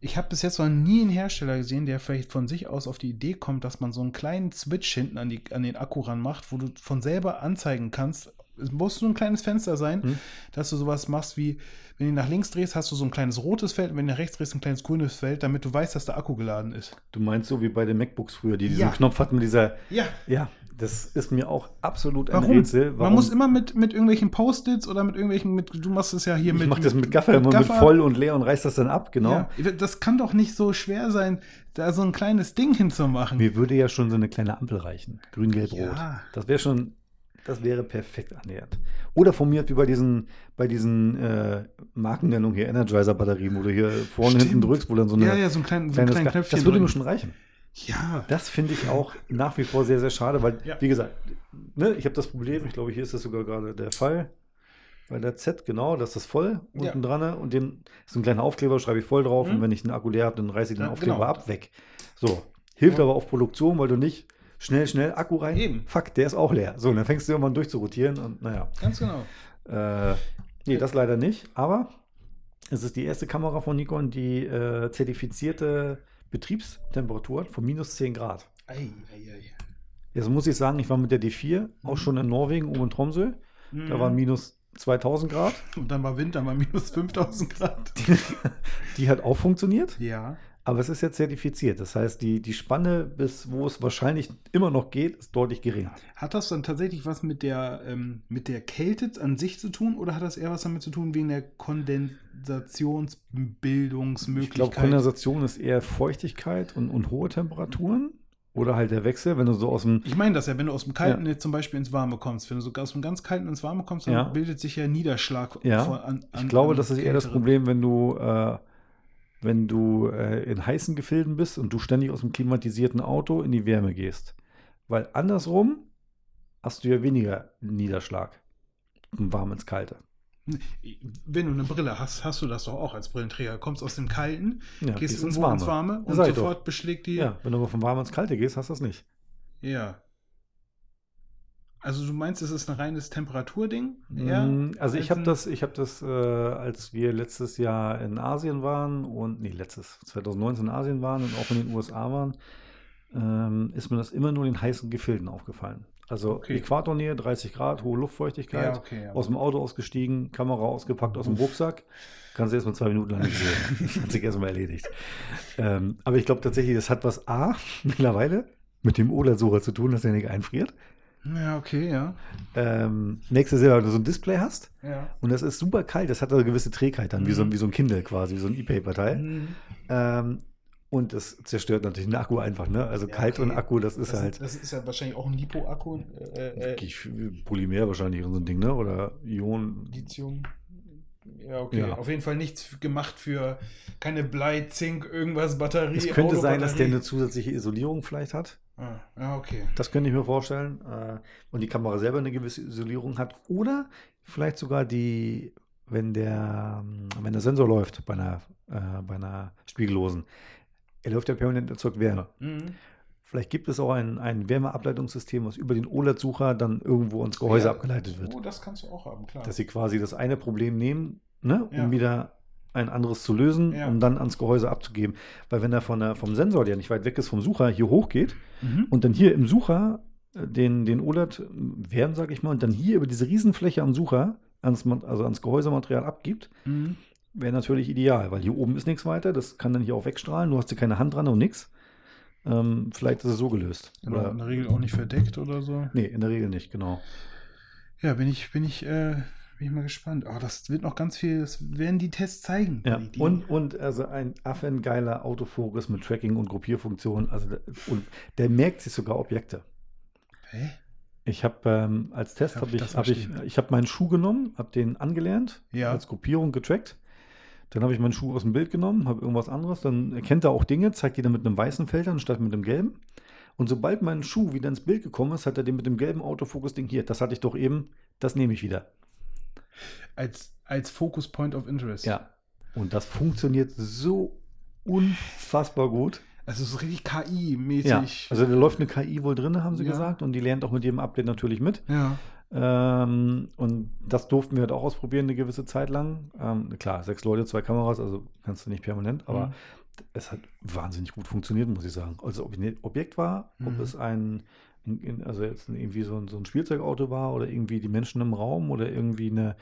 Ich habe bis jetzt noch nie einen Hersteller gesehen, der vielleicht von sich aus auf die Idee kommt, dass man so einen kleinen Switch hinten an, die, an den Akku ran macht, wo du von selber anzeigen kannst. Es muss nur ein kleines Fenster sein, Hm. dass du sowas machst wie, wenn du nach links drehst, hast du so ein kleines rotes Feld, und wenn du nach rechts drehst, ein kleines grünes Feld, damit du weißt, dass der Akku geladen ist. Du meinst so wie bei den MacBooks früher, die diesen Ja. Knopf hatten mit dieser. Ja, Ja, das ist mir auch absolut ein warum? Rätsel. Man muss immer mit, mit irgendwelchen Post-its oder mit irgendwelchen, mit, du machst es ja hier ich mit. mach das mit Gaffer immer mit Gaffer. voll und leer und reiß das dann ab, genau. Ja, das kann doch nicht so schwer sein, da so ein kleines Ding hinzumachen. Mir würde ja schon so eine kleine Ampel reichen. Grün, gelb, rot. Ja. Das wäre schon, das wäre perfekt annähernd. Oder von mir wie bei diesen, bei diesen äh, Markennennungen hier, Energizer-Batterien, wo du hier vorne Stimmt. hinten drückst, wo dann so eine ja, ja, so ein, klein, so ein kleines Ga- Knöpfchen. Das würde mir schon reichen. Ja. Das finde ich auch nach wie vor sehr, sehr schade, weil, Ja. wie gesagt, ne, ich habe das Problem, ich glaube, hier ist das sogar gerade der Fall. Bei der Z, genau, das ist voll Ja. unten dran. ne, Und den ist ein kleiner Aufkleber, schreibe ich voll drauf. Mhm. Und wenn ich den Akku leer habe, dann reiße ich den Ja, Aufkleber genau. ab, weg. So. Hilft aber auf Produktion, weil du nicht schnell, schnell Akku rein. Eben. Fuck, der ist auch leer. So, und dann fängst du irgendwann durch zu rotieren und naja. Ganz genau. Äh, nee, das leider nicht. Aber es ist die erste Kamera von Nikon, die äh, zertifizierte Betriebstemperatur hat von minus 10 Grad. Ei, ei, ei. Jetzt muss ich sagen, ich war mit der D4 auch Mhm. schon in Norwegen, oben in Tromsø. Da Mhm. waren minus 2000 Grad. Und dann war Winter, mal minus 5000 Grad. Die hat auch funktioniert, Ja. Aber es ist jetzt zertifiziert. Das heißt, die, die Spanne, bis wo es wahrscheinlich immer noch geht, ist deutlich geringer. Hat das dann tatsächlich was mit der, ähm, mit der Kälte an sich zu tun oder hat das eher was damit zu tun wegen der Ich glaube, Kondensationsbildungsmöglichkeit? Kondensation ist eher Feuchtigkeit und, und hohe Temperaturen. Oder halt der Wechsel, wenn du so aus dem. Ich meine das ja, wenn du aus dem Kalten jetzt zum Beispiel ins Warme kommst. Wenn du sogar aus dem ganz Kalten ins Warme kommst, dann Ja. bildet sich ja Niederschlag Ja. an, an Ich glaube, an das ist eher das Problem, wenn du, äh, wenn du äh, in heißen Gefilden bist und du ständig aus dem klimatisierten Auto in die Wärme gehst. Weil andersrum hast du ja weniger Niederschlag. Vom Warm ins Kalte. Wenn du eine Brille hast, hast du das doch auch als Brillenträger. Kommst aus dem Kalten, Ja, gehst irgendwo ins Warme und Sag ich sofort beschlägt die. Ja, wenn du aber vom Warm ins Kalte gehst, hast du das nicht. Ja. Also du meinst, es ist ein reines Temperaturding? Ja. Mm, Also ich habe ein- das, ich habe das, äh, als wir letztes Jahr in Asien waren und nee, letztes 2019 in Asien waren und auch in den USA waren, ähm, ist mir das immer nur in den heißen Gefilden aufgefallen. Also Okay. Äquatornähe, 30 Grad, hohe Luftfeuchtigkeit, Ja, okay, ja. aus dem Auto ausgestiegen, Kamera ausgepackt aus dem Rucksack, kannst du erst mal zwei Minuten lang nicht sehen. (laughs) hat sich erstmal erledigt. Ähm, aber ich glaube tatsächlich, das hat was A (laughs) mittlerweile mit dem OLED-Sucher zu tun, dass er nicht einfriert. Ja, okay, ja. Ähm, nächstes Jahr, wenn du so ein Display hast, Ja. und das ist super kalt, das hat eine gewisse Trägheit dann, wie, so, Mhm. wie so ein Kindle quasi, wie so ein E-Paper-Teil. Mhm. Ähm, und das zerstört natürlich den Akku einfach, ne? Also Ja, kalt okay. und Akku, das ist das, halt das ist ja wahrscheinlich auch ein Lipo-Akku. Äh, äh, Polymer wahrscheinlich und so ein Ding, ne? Oder Ionen. Lithium. Ja, okay. Ja. Auf jeden Fall nichts gemacht für keine Blei, Zink, irgendwas, Batterie. Es könnte sein, dass der eine zusätzliche Isolierung vielleicht hat. Ah, okay. Das könnte ich mir vorstellen. Äh, Und die Kamera selber eine gewisse Isolierung hat. Oder vielleicht sogar die, wenn der, ähm, wenn der Sensor läuft bei einer, äh, bei einer spiegellosen. Er läuft ja permanent erzeugt Wärme. Mhm. Vielleicht gibt es auch ein, ein Wärmeableitungssystem, was über den OLED-Sucher dann irgendwo ins Gehäuse Ja, abgeleitet wird. Oh, das kannst du auch haben, klar. Dass sie quasi das eine Problem nehmen, ne, um Ja. wieder ein anderes zu lösen, Ja. um dann ans Gehäuse abzugeben. Weil wenn er von der, vom Sensor, der nicht weit weg ist, vom Sucher hier hochgeht Mhm. und dann hier im Sucher äh, den, den OLED-Wärme, sag ich mal, und dann hier über diese Riesenfläche am Sucher, ans, also ans Gehäusematerial abgibt, Mhm. wäre natürlich ideal, weil hier oben ist nichts weiter, das kann dann hier auch wegstrahlen, du hast hier keine Hand dran und nichts. Ähm, vielleicht ist es so gelöst. Genau, Oder, in der Regel auch nicht verdeckt oder so. nee, in der Regel nicht, genau. Ja, bin ich, bin ich, äh, bin ich mal gespannt. Oh, das wird noch ganz viel, das werden die Tests zeigen. Ja, Die- die- und, und also ein affengeiler Autofokus mit Tracking und Gruppierfunktion. Also der, und der merkt sich sogar Objekte. Hä? Ich habe ähm, als Test habe ich ich, hab ich, verstehen? ich habe meinen Schuh genommen, habe den angelernt, Ja. als Gruppierung getrackt. Dann habe ich meinen Schuh aus dem Bild genommen, habe irgendwas anderes. Dann erkennt er auch Dinge, zeigt die dann mit einem weißen Feld an, statt mit einem gelben. Und sobald mein Schuh wieder ins Bild gekommen ist, hat er den mit dem gelben Autofokus-Ding hier. Das hatte ich doch eben, das nehme ich wieder. Als, als Focus Point of Interest. Ja. Und das funktioniert so unfassbar gut. Also es ist richtig KI-mäßig. Ja, also da läuft eine KI wohl drin, haben sie Ja. gesagt, und die lernt auch mit jedem Update natürlich mit. ja. Ähm, und das durften wir halt auch ausprobieren eine gewisse Zeit lang. Ähm, klar, sechs Leute, zwei Kameras, also kannst du nicht permanent, aber Mhm. es hat wahnsinnig gut funktioniert, muss ich sagen. Also ob es ein Objekt war, ob Mhm. es ein, ein- ein- also jetzt irgendwie so ein, so ein Spielzeugauto war oder irgendwie die Menschen im Raum oder irgendwie eine,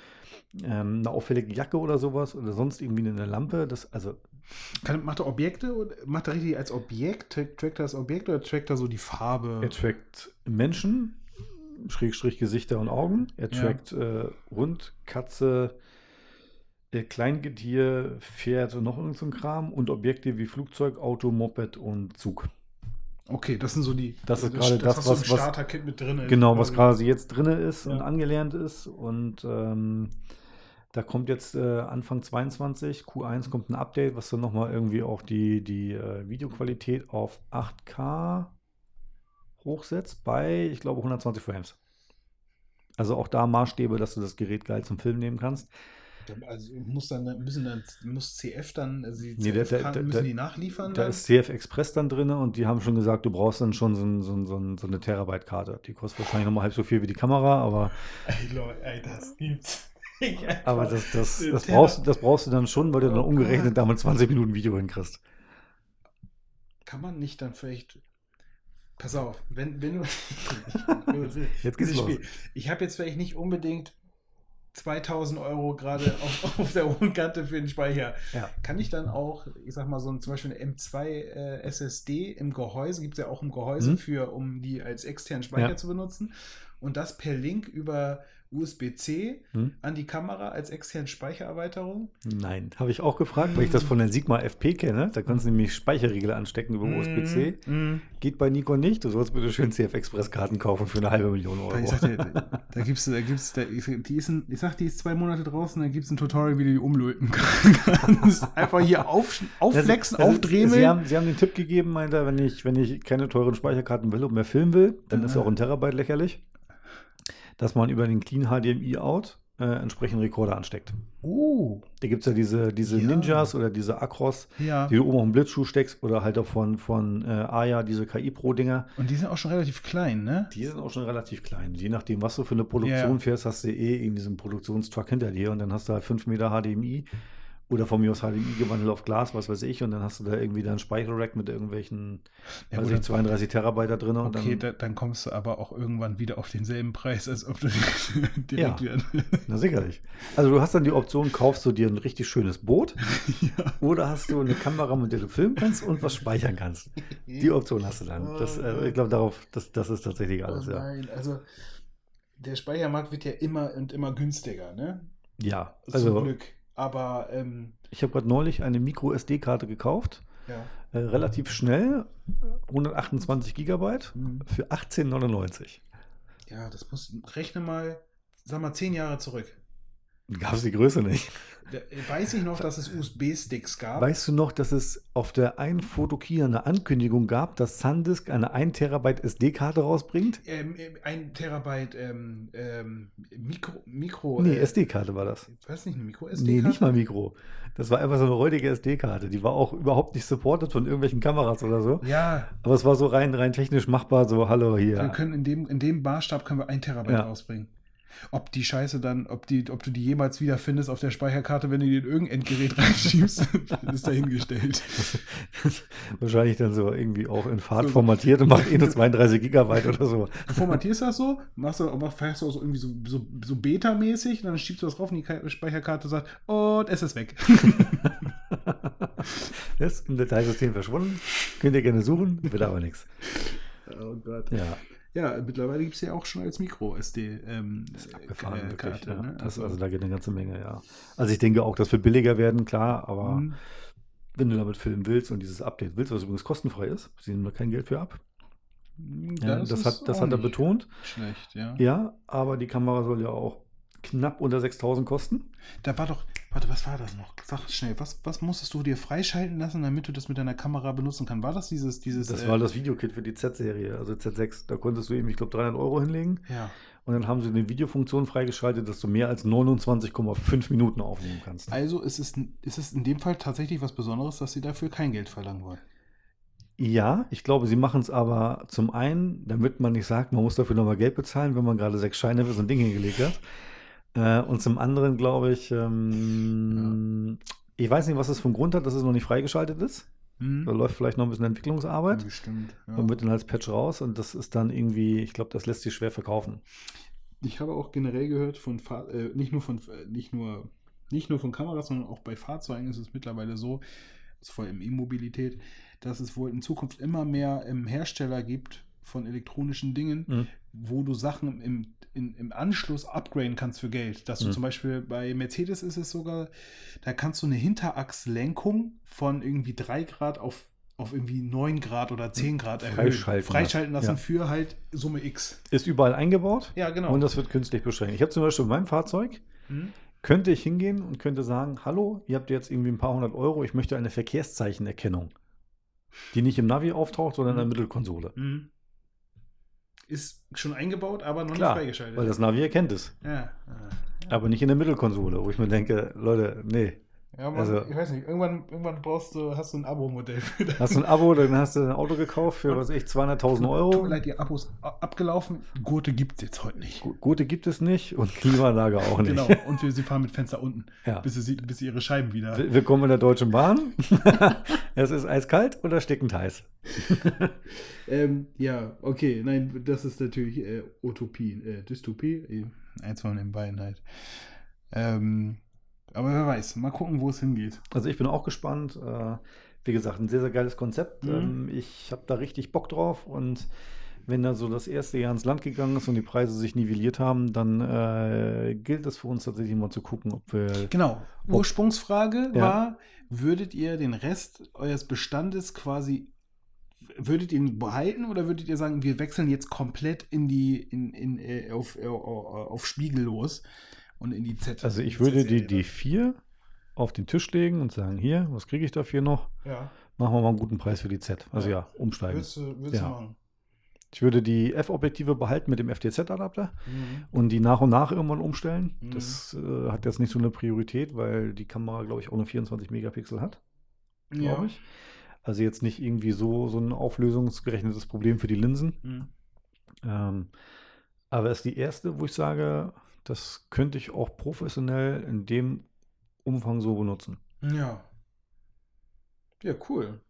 ähm, eine auffällige Jacke oder sowas oder sonst irgendwie eine Lampe. Das, also Kann, macht er Objekte? Oder macht er richtig als Objekt? Tra- Trackt er das Objekt oder trackt er so die Farbe? Er trackt Menschen, Schrägstrich Gesichter und Augen. Er Ja. trackt äh, Hund, Katze, äh, Kleingetier, Pferd und noch irgend so Kram und Objekte wie Flugzeug, Auto, Moped und Zug. Okay, das sind so die. Das ist gerade das, du was- was- Starter-Kit mit drin. ist. Genau, was quasi jetzt drin ist und Ja. angelernt ist. Und ähm, da kommt jetzt äh, Anfang 22, Q1 kommt ein Update, was dann nochmal irgendwie auch die, die äh, Videoqualität auf 8K hochsetzt bei, ich glaube, 120 Frames. Also auch da Maßstäbe, dass du das Gerät geil zum Filmen nehmen kannst. Also muss dann müssen dann muss CF dann also die Nee, der- der- der- müssen der- die nachliefern Da dann? ist CF Express dann drin und die haben schon gesagt, du brauchst dann schon so, so, so, so eine Terabyte-Karte. Die kostet wahrscheinlich nochmal halb so viel wie die Kamera, aber (laughs) Ey, Leute, ey, das gibt's. (laughs) Aber das, das, das, brauchst, das brauchst du dann schon, weil du dann Oh umgerechnet damit 20 Minuten Video hinkriegst. Kann man nicht dann vielleicht. Pass auf, wenn, wenn du. (laughs) Jetzt geht's los. Spiel. Ich habe jetzt vielleicht nicht unbedingt 2000 Euro gerade (laughs) auf, auf der hohen Kante für den Speicher. Ja. Kann ich dann auch, ich sag mal, so ein, zum Beispiel eine M2 äh, SSD im Gehäuse, gibt es ja auch im Gehäuse Mhm. für, um die als externen Speicher Ja. zu benutzen. Und das per Link über USB-C Hm? an die Kamera als externe Speichererweiterung. Nein, habe ich auch gefragt, weil ich das von der Sigma FP kenne. Da kannst du nämlich Speicherriegel anstecken über USB-C. Mhm. Geht bei Nikon nicht. Du sollst bitte schön CF Express Karten kaufen für eine halbe Million Euro. Ich sag dir, da gibt's, da gibt's, da, ich, die ist ein, ich sag, die ist zwei Monate draußen, da gibt es ein Tutorial, wie du die umlöten kannst. (laughs) Einfach hier auf, aufflexen, Also, aufdrehen. Sie haben, Sie haben den Tipp gegeben, meint er, wenn ich, wenn ich keine teuren Speicherkarten will und mehr filmen will, dann ist Ja. auch ein Terabyte lächerlich, dass man über den Clean HDMI Out äh, entsprechend Rekorder ansteckt. Oh, Da gibt es ja diese, diese Ja. Ninjas oder diese Acros, ja. die du oben auf den Blitzschuh steckst oder halt auch von, von äh, Aya, diese KI Pro-Dinger. Und die sind auch schon relativ klein, ne? Die sind auch schon relativ klein. Je nachdem, was du für eine Produktion Ja. fährst, hast du eh in diesem Produktionstruck hinter dir und dann hast du halt 5 Meter HDMI oder von mir aus HDMI gewandelt auf Glas, was weiß ich, und dann hast du da irgendwie deinen Speicherrack mit irgendwelchen, Ja, weiß ich, 32 Terabyte da drin. Okay, dann, da, dann kommst du aber auch irgendwann wieder auf denselben Preis, als ob du (laughs) direkt Ja. (laughs) na sicherlich. Also du hast dann die Option, kaufst du dir ein richtig schönes Boot (laughs) ja. oder hast du eine Kamera, mit der du filmen kannst und was speichern kannst. Die Option hast du dann. Das, äh, ich glaube, darauf, das, das ist tatsächlich alles, oh ja. nein, also der Speichermarkt wird ja immer und immer günstiger, ne? Ja, Zum also Glück. Aber ähm, ich habe gerade neulich eine Micro-SD-Karte gekauft. ja. Äh, relativ schnell, 128 Gigabyte für 18,99. Ja, das muss. Rechne mal, sag mal, zehn Jahre zurück. Gab es die Größe nicht. Da, weiß ich noch, dass es USB-Sticks gab. Weißt du noch, dass es auf der einen Fotokia eine Ankündigung gab, dass SanDisk eine 1 Terabyte SD-Karte rausbringt? ähm, ähm, ein Terabyte ähm, ähm, Mikro. Mikro Nee, äh, SD-Karte war das. Weiß nicht, eine Micro-SD? Nee, nicht mal Mikro. Das war einfach so eine räudige SD-Karte. Die war auch überhaupt nicht supported von irgendwelchen Kameras oder so. Ja, Aber es war so rein, rein technisch machbar, so, hallo wir hier. können in dem, in dem Maßstab können wir ein Terabyte Ja. rausbringen. Ob die Scheiße dann, ob, die, ob du die jemals wieder findest auf der Speicherkarte, wenn du die in irgendein Endgerät (laughs) reinschiebst, ist dahingestellt. (laughs) Wahrscheinlich dann so irgendwie auch in Fahrt So- formatiert und macht eh nur 32 Gigabyte oder so. Du formatierst das so, machst du, machst, fährst du auch so irgendwie so, so, so Beta-mäßig, dann schiebst du das drauf und die Ka- Speicherkarte sagt, und es ist weg. (laughs) Ist im Dateisystem verschwunden. Könnt ihr gerne suchen, wird aber nichts. oh Gott. Ja, Ja, mittlerweile gibt es ja auch schon als Micro-SD ähm, abgefahren, äh, wirklich. Karte. Ja. ne? Das, also da geht eine ganze Menge, ja. Also ich denke auch, das wird billiger werden, klar, aber Mhm. wenn du damit filmen willst und dieses Update willst, was übrigens kostenfrei ist, sie nehmen da kein Geld für ab. Ja, das, ist hat, das hat er betont. Schlecht, ja. Ja, aber die Kamera soll ja auch knapp unter 6000 kosten. Da war doch, warte, was war das noch? Sag schnell, was, was musstest du dir freischalten lassen, damit du das mit deiner Kamera benutzen kannst? War das dieses, dieses. Das äh, war das Videokit für die Z-Serie, also Z6. Da konntest du eben, ich glaube, 300 Euro hinlegen. Ja. Und dann haben sie eine Videofunktion freigeschaltet, dass du mehr als 29,5 Minuten aufnehmen kannst. Also ist es, ist es in dem Fall tatsächlich was Besonderes, dass sie dafür kein Geld verlangen wollen. Ja, ich glaube, sie machen es aber zum einen, damit man nicht sagt, man muss dafür nochmal Geld bezahlen, wenn man gerade sechs Scheine für so ein Ding hingelegt hat. Äh, und zum anderen glaube ich, ähm, ich weiß nicht, was es für einen Grund hat, dass es noch nicht freigeschaltet ist. Mhm. Da läuft vielleicht noch ein bisschen Entwicklungsarbeit. Bestimmt. Ja. Und wird dann als Patch raus und das ist dann irgendwie, ich glaube, das lässt sich schwer verkaufen. Ich habe auch generell gehört von Fahr äh, nicht nur von äh, nicht nur nicht nur von Kameras, sondern auch bei Fahrzeugen ist es mittlerweile so, also vor allem E-Mobilität, dass es wohl in Zukunft immer mehr ähm, Hersteller gibt von elektronischen Dingen, Mhm. wo du Sachen im, in, im Anschluss upgraden kannst für Geld. Dass du Mhm. zum Beispiel bei Mercedes ist es sogar, da kannst du eine Hinterachslenkung von irgendwie 3 Grad auf, auf irgendwie 9 Grad oder 10 Grad erhöhen. Freischalten Freischalten lassen Ja. für halt Summe X. Ist überall eingebaut Ja, genau. und das wird künstlich beschränkt. Ich habe zum Beispiel in meinem Fahrzeug, Mhm. könnte ich hingehen und könnte sagen, hallo, ihr habt jetzt irgendwie ein paar hundert Euro, ich möchte eine Verkehrszeichenerkennung, die nicht im Navi auftaucht, sondern in der Mittelkonsole. Mhm. Ist schon eingebaut, aber noch Klar, nicht freigeschaltet. weil das Navi erkennt es, ja. ja. aber nicht in der Mittelkonsole, wo ich mir denke, Leute, nee, Ja, aber Also- ich weiß nicht, irgendwann, irgendwann brauchst du, hast du ein Abo-Modell für das. hast du ein Abo, dann hast du ein Auto gekauft für, was ich, 200.000 Tut Euro. mir leid, die Abos abgelaufen. Gurte gibt es jetzt heute nicht. Gu- Gute gibt es nicht und Klimaanlage auch nicht. Genau, und wir, sie fahren mit Fenster unten, Ja. bis, sie, bis sie ihre Scheiben wieder. Will- Willkommen in der Deutschen Bahn. (laughs) es ist eiskalt oder stickend heiß. Ähm, ja, okay, nein, das ist natürlich äh, Utopie, äh, Dystopie, eins von den beiden halt. Ähm, aber wer weiß, mal gucken, wo es hingeht. Also ich bin auch gespannt. Äh, wie gesagt, ein sehr, sehr geiles Konzept. Mhm. Ähm, ich habe da richtig Bock drauf und wenn da so das erste Jahr ins Land gegangen ist und die Preise sich nivelliert haben, dann äh, gilt es für uns tatsächlich mal zu gucken, ob wir. Genau. Ursprungsfrage Ja. war, würdet ihr den Rest eures Bestandes quasi, würdet ihr ihn behalten oder würdet ihr sagen, wir wechseln jetzt komplett in die, in, in, äh, auf, äh, auf Spiegel los und in die Z? Also ich würde die Z-Serie? D4 auf den Tisch legen und sagen, hier, was kriege ich dafür noch? Ja. Machen wir mal einen guten Preis für die Z. Also ja, Ja. umsteigen. Würdest du, würdest Ja. du machen? Ich würde die F-Objektive behalten mit dem FTZ-Adapter Mhm. und die nach und nach irgendwann umstellen. Mhm. Das äh, hat jetzt nicht so eine Priorität, weil die Kamera, glaube ich, auch nur 24 Megapixel hat, Ja. glaube ich. Also jetzt nicht irgendwie so, so ein auflösungsgerechnetes Problem für die Linsen. Mhm. Ähm, aber es ist die erste, wo ich sage, das könnte ich auch professionell in dem Umfang so benutzen. Ja. Ja, cool.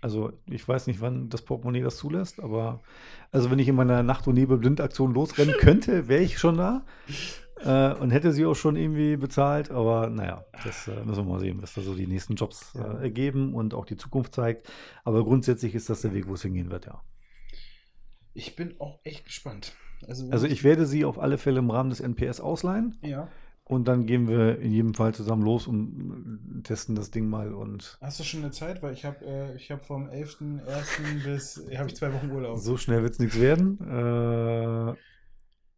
Also ich weiß nicht, wann das Portemonnaie das zulässt, aber also wenn ich in meiner Nacht- und Nebel-Blindaktion losrennen (laughs) könnte, wäre ich schon da äh, und hätte sie auch schon irgendwie bezahlt. Aber naja, das äh, müssen wir mal sehen, was da so die nächsten Jobs äh, ergeben und auch die Zukunft zeigt. Aber grundsätzlich ist das der Weg, wo es hingehen wird, ja. Ich bin auch echt gespannt. Also, Also ich werde sie auf alle Fälle im Rahmen des NPS ausleihen Ja. und dann gehen wir in jedem Fall zusammen los und testen das Ding mal und Hast du schon eine Zeit? Weil ich habe äh, ich hab vom 11.01. bis, (laughs) habe ich zwei Wochen Urlaub. so schnell wird es nichts werden. Äh,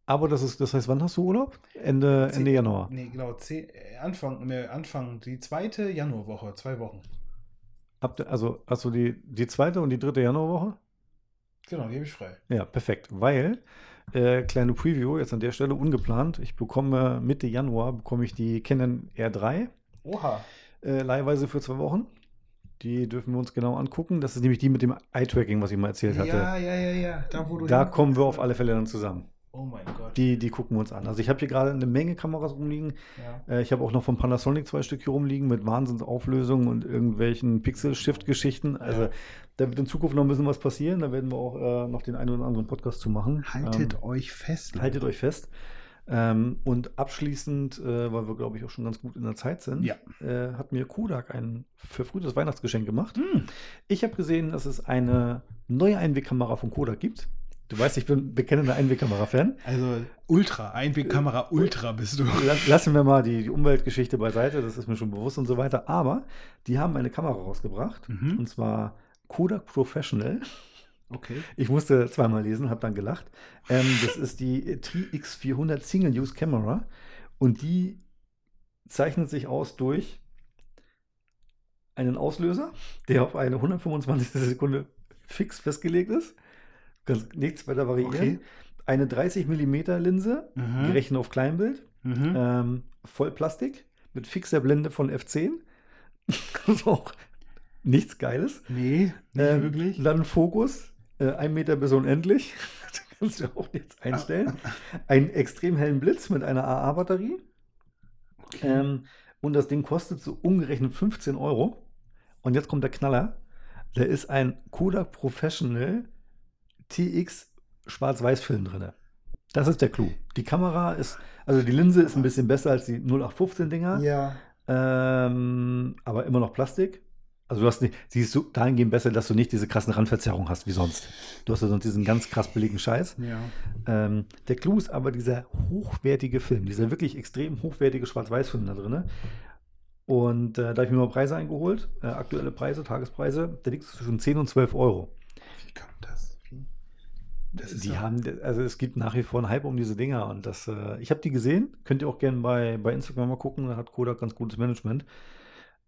aber das ist, das heißt, wann hast du Urlaub? Ende, Zehn- Ende Januar. Nee, genau, zehn, äh, Anfang, Anfang, die zweite Januarwoche, zwei Wochen. Habt also hast du die, die zweite und die dritte Januarwoche? Genau, die habe ich frei. Ja, perfekt. Weil, äh, kleine Preview jetzt an der Stelle ungeplant. Ich bekomme Mitte Januar bekomme ich die Canon R3 Oha. äh, leihweise für zwei Wochen. Die dürfen wir uns genau angucken. Das ist nämlich die mit dem Eye-Tracking, was ich mal erzählt hatte. Ja, ja, ja, ja. Da, wo du da kommen wir auf alle Fälle dann zusammen. Oh mein Gott. Die, die gucken wir uns an. Also ich habe hier gerade eine Menge Kameras rumliegen. ja. Äh, ich habe auch noch von Panasonic zwei Stück hier rumliegen mit Wahnsinnsauflösungen und irgendwelchen Pixel-Shift-Geschichten. Also Ja. Da wird in Zukunft noch ein bisschen was passieren. Da werden wir auch äh, noch den einen oder anderen Podcast zu machen. Haltet ähm, euch fest. haltet euch fest. Ähm, und abschließend, äh, weil wir, glaube ich, auch schon ganz gut in der Zeit sind, Ja. äh, hat mir Kodak ein verfrühtes Weihnachtsgeschenk gemacht. Hm. Ich habe gesehen, dass es eine neue Einwegkamera von Kodak gibt. Du weißt, ich bin bekennender Einwegkamera-Fan. Also Ultra, Einwegkamera Ultra bist du. Lass- Lassen wir mal die, die Umweltgeschichte beiseite, das ist mir schon bewusst und so weiter. Aber die haben eine Kamera rausgebracht, Mhm. und zwar Kodak Professional. Okay. Ich musste zweimal lesen, habe dann gelacht. Ähm, das ist die TX400 Single-Use Camera und die zeichnet sich aus durch einen Auslöser, der auf eine 125. Sekunde fix festgelegt ist. Kannst nichts weiter variieren. Okay. Eine 30 mm Linse, Mhm. gerechnet auf Kleinbild. Mhm. Ähm, voll Plastik mit fixer Blende von F10. das ist auch nichts Geiles. nee, nicht Ähm, wirklich. Dann Fokus, äh, ein Meter bis unendlich. (laughs) da kannst du auch jetzt einstellen. (laughs) Einen extrem hellen Blitz mit einer AA-Batterie. Okay. Ähm, und das Ding kostet so umgerechnet 15 Euro. Und jetzt kommt der Knaller. Da ist ein Kodak Professional TX Schwarz-Weiß-Film drin. Das ist der Clou. Die Kamera ist, also die Linse ist ein bisschen besser als die 0815-Dinger. ja. Ähm, aber immer noch Plastik. Also du hast nicht, sie ist so dahingehend besser, dass du nicht diese krassen Randverzerrungen hast wie sonst. Du hast ja sonst diesen ganz krass billigen Scheiß. Ja. Ähm, der Clou ist aber dieser hochwertige Film, dieser wirklich extrem hochwertige Schwarz-Weiß-Film da drin. Und äh, da habe ich mir mal Preise eingeholt, äh, aktuelle Preise, Tagespreise, da liegt es zwischen 10 und 12 Euro. Wie kommt das? Das ist Die ja- haben, also es gibt nach wie vor einen Hype um diese Dinger und das, äh, ich habe die gesehen, könnt ihr auch gerne bei, bei Instagram mal gucken, da hat Kodak ganz gutes Management.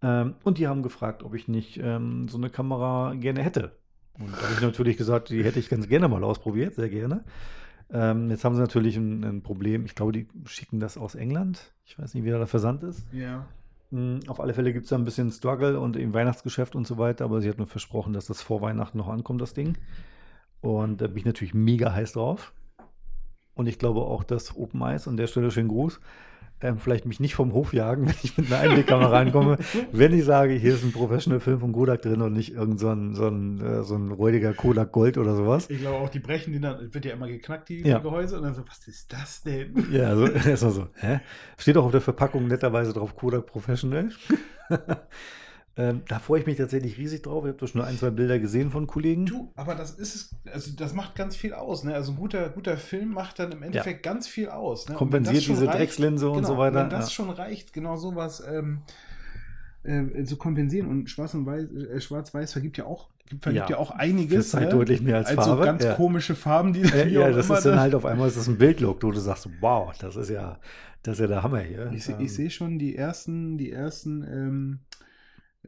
Ähm, und die haben gefragt, ob ich nicht ähm, so eine Kamera gerne hätte. Und da habe ich natürlich gesagt, die hätte ich ganz gerne mal ausprobiert, sehr gerne. Ähm, jetzt haben sie natürlich ein, ein Problem, ich glaube, die schicken das aus England. Ich weiß nicht, wie da der Versand ist. ja. Mm, Auf alle Fälle gibt es da ein bisschen Struggle und im Weihnachtsgeschäft und so weiter, aber sie hat mir versprochen, dass das vor Weihnachten noch ankommt, das Ding. Und da bin ich natürlich mega heiß drauf. Und ich glaube auch, dass Open Eyes, an der Stelle schönen Gruß, ähm, vielleicht mich nicht vom Hof jagen, (laughs) wenn ich mit einer Einwegkamera reinkomme, wenn ich sage, hier ist ein Professional Film von Kodak drin und nicht irgend so ein, so ein, äh, so ein räudiger Kodak Gold oder sowas. Ich glaube auch, die brechen die dann, wird ja immer geknackt, die Ja. Gehäuse, und dann so, was ist das denn? (laughs) Ja, also (laughs) erstmal so, hä? Steht auch auf der Verpackung netterweise drauf Kodak Professional. Ähm, da freue ich mich tatsächlich riesig drauf. Ich habe doch schon ein, zwei Bilder gesehen von Kollegen. Du, aber das ist es, also das macht ganz viel aus. Ne? Also ein guter, guter Film macht dann im Endeffekt ganz viel aus. Ne? Und Kompensiert das diese reicht- Dreckslinse und genau, so weiter. Wenn das Ja. schon reicht, genau sowas ähm, äh, zu kompensieren. Und Schwarz und Weiß, äh, Schwarz-Weiß vergibt ja auch, vergibt Ja, ja, auch einiges. Zeit ne? deutlich mehr als Also Farbe. ganz ja. komische Farben, die Äh, ja, das ist dann halt auf einmal ist das ein Bildlook, wo du sagst, wow, das ist ja, das ist ja der Hammer hier. Ich, Ähm, ich sehe schon die ersten, die ersten ähm,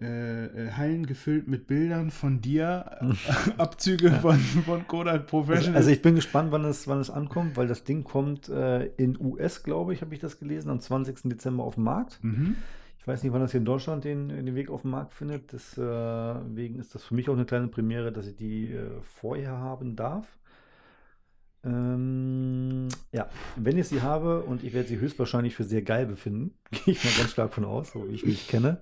äh, äh, Hallen gefüllt mit Bildern von dir, (laughs) Abzüge von, von Kodak Also, Professional. also ich bin gespannt, wann es, wann es ankommt, weil das Ding kommt äh, in US, glaube ich, habe ich das gelesen, am 20. Dezember auf den Markt. mhm. Ich weiß nicht, wann das hier in Deutschland den, den Weg auf den Markt findet. Deswegen ist das für mich auch eine kleine Premiere, dass ich die äh, vorher haben darf. Ähm, ja, wenn ich sie habe und ich werde sie höchstwahrscheinlich für sehr geil befinden, (laughs) gehe ich mal ganz stark von aus, so wie ich mich kenne,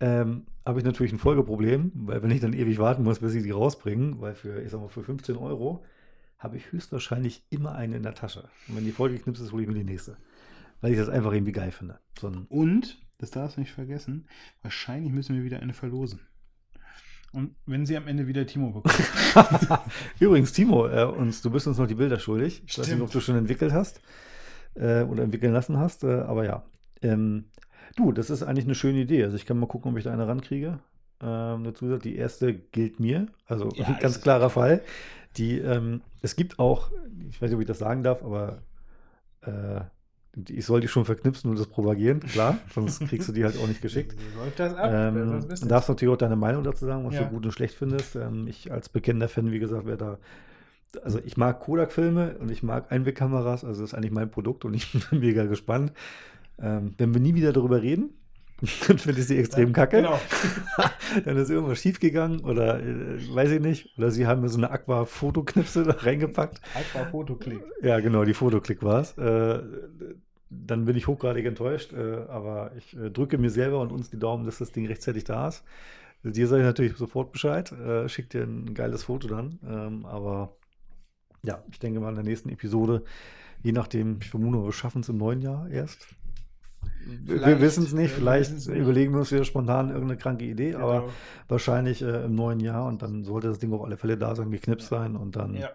ähm, habe ich natürlich ein Folgeproblem, weil wenn ich dann ewig warten muss, bis sie die rausbringen, weil für, ich sag mal, für 15 Euro habe ich höchstwahrscheinlich immer eine in der Tasche. Und wenn die vollgeknipst ist, hole ich mir die nächste. Weil ich das einfach irgendwie geil finde. So Und, das darfst du nicht vergessen, wahrscheinlich müssen wir wieder eine verlosen. Und wenn sie am Ende wieder Timo bekommt. (laughs) Übrigens, Timo, äh, uns, du bist uns noch die Bilder schuldig. Ich weiß nicht, Stimmt. ob du schon entwickelt hast äh, oder entwickeln lassen hast, äh, aber ja. Ähm, du, das ist eigentlich eine schöne Idee. Also ich kann mal gucken, ob ich da eine rankriege. Ähm, dazu gesagt, die erste gilt mir. Also Ja, (laughs) ein ganz klarer Fall. Die, ähm, es gibt auch, ich weiß nicht, ob ich das sagen darf, aber äh, ich soll die schon verknipsen und das propagieren, klar, (laughs) sonst kriegst du die halt auch nicht geschickt. So läuft das ab. Ähm, das du darfst natürlich auch deine Meinung dazu sagen, was Ja. du gut und schlecht findest. Ähm, ich als bekennender Fan, wie gesagt, werde da. Also ich mag Kodak-Filme und ich mag Einwegkameras, also das ist eigentlich mein Produkt und ich (laughs) bin mega gespannt. Ähm, wenn wir nie wieder darüber reden, (laughs) dann finde ich sie extrem kacke. Genau. (laughs) Dann ist irgendwas schiefgegangen oder äh, weiß ich nicht. Oder sie haben mir so eine Aqua-Fotoknipse da reingepackt. Aqua Fotoklick. Ja, genau, die Fotoklick war es. Äh, dann bin ich hochgradig enttäuscht, äh, aber ich äh, drücke mir selber und uns die Daumen, dass das Ding rechtzeitig da ist. Dir sage ich natürlich sofort Bescheid, äh, schick dir ein geiles Foto dann. Ähm, aber ja, ich denke mal in der nächsten Episode, je nachdem, ich vermute, wir schaffen es im neuen Jahr erst. Wir Vielleicht, wissen es nicht, äh, wir vielleicht nicht. überlegen wir uns wieder spontan irgendeine kranke Idee, aber Genau. wahrscheinlich äh, im neuen Jahr und dann sollte das Ding auf alle Fälle da sein, geknipst sein und dann Ja.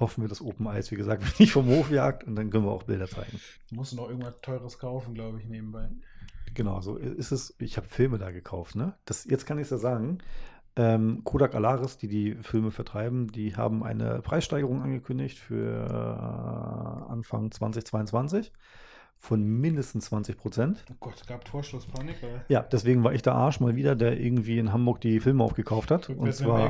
hoffen wir, dass Open Eyes, wie gesagt, (laughs) nicht vom Hof jagt und dann können wir auch Bilder zeigen. Du musst noch irgendwas Teures kaufen, glaube ich, nebenbei. Genau, so ist es. Ich habe Filme da gekauft, ne? Das, jetzt kann ich es ja sagen. Ähm, Kodak Alaris, die die Filme vertreiben, die haben eine Preissteigerung angekündigt für äh, Anfang 2022 von mindestens 20 Prozent. Oh Gott, gab Torschlusspanik, oder? Ja, deswegen war ich der Arsch mal wieder, der irgendwie in Hamburg die Filme aufgekauft hat. Und zwar.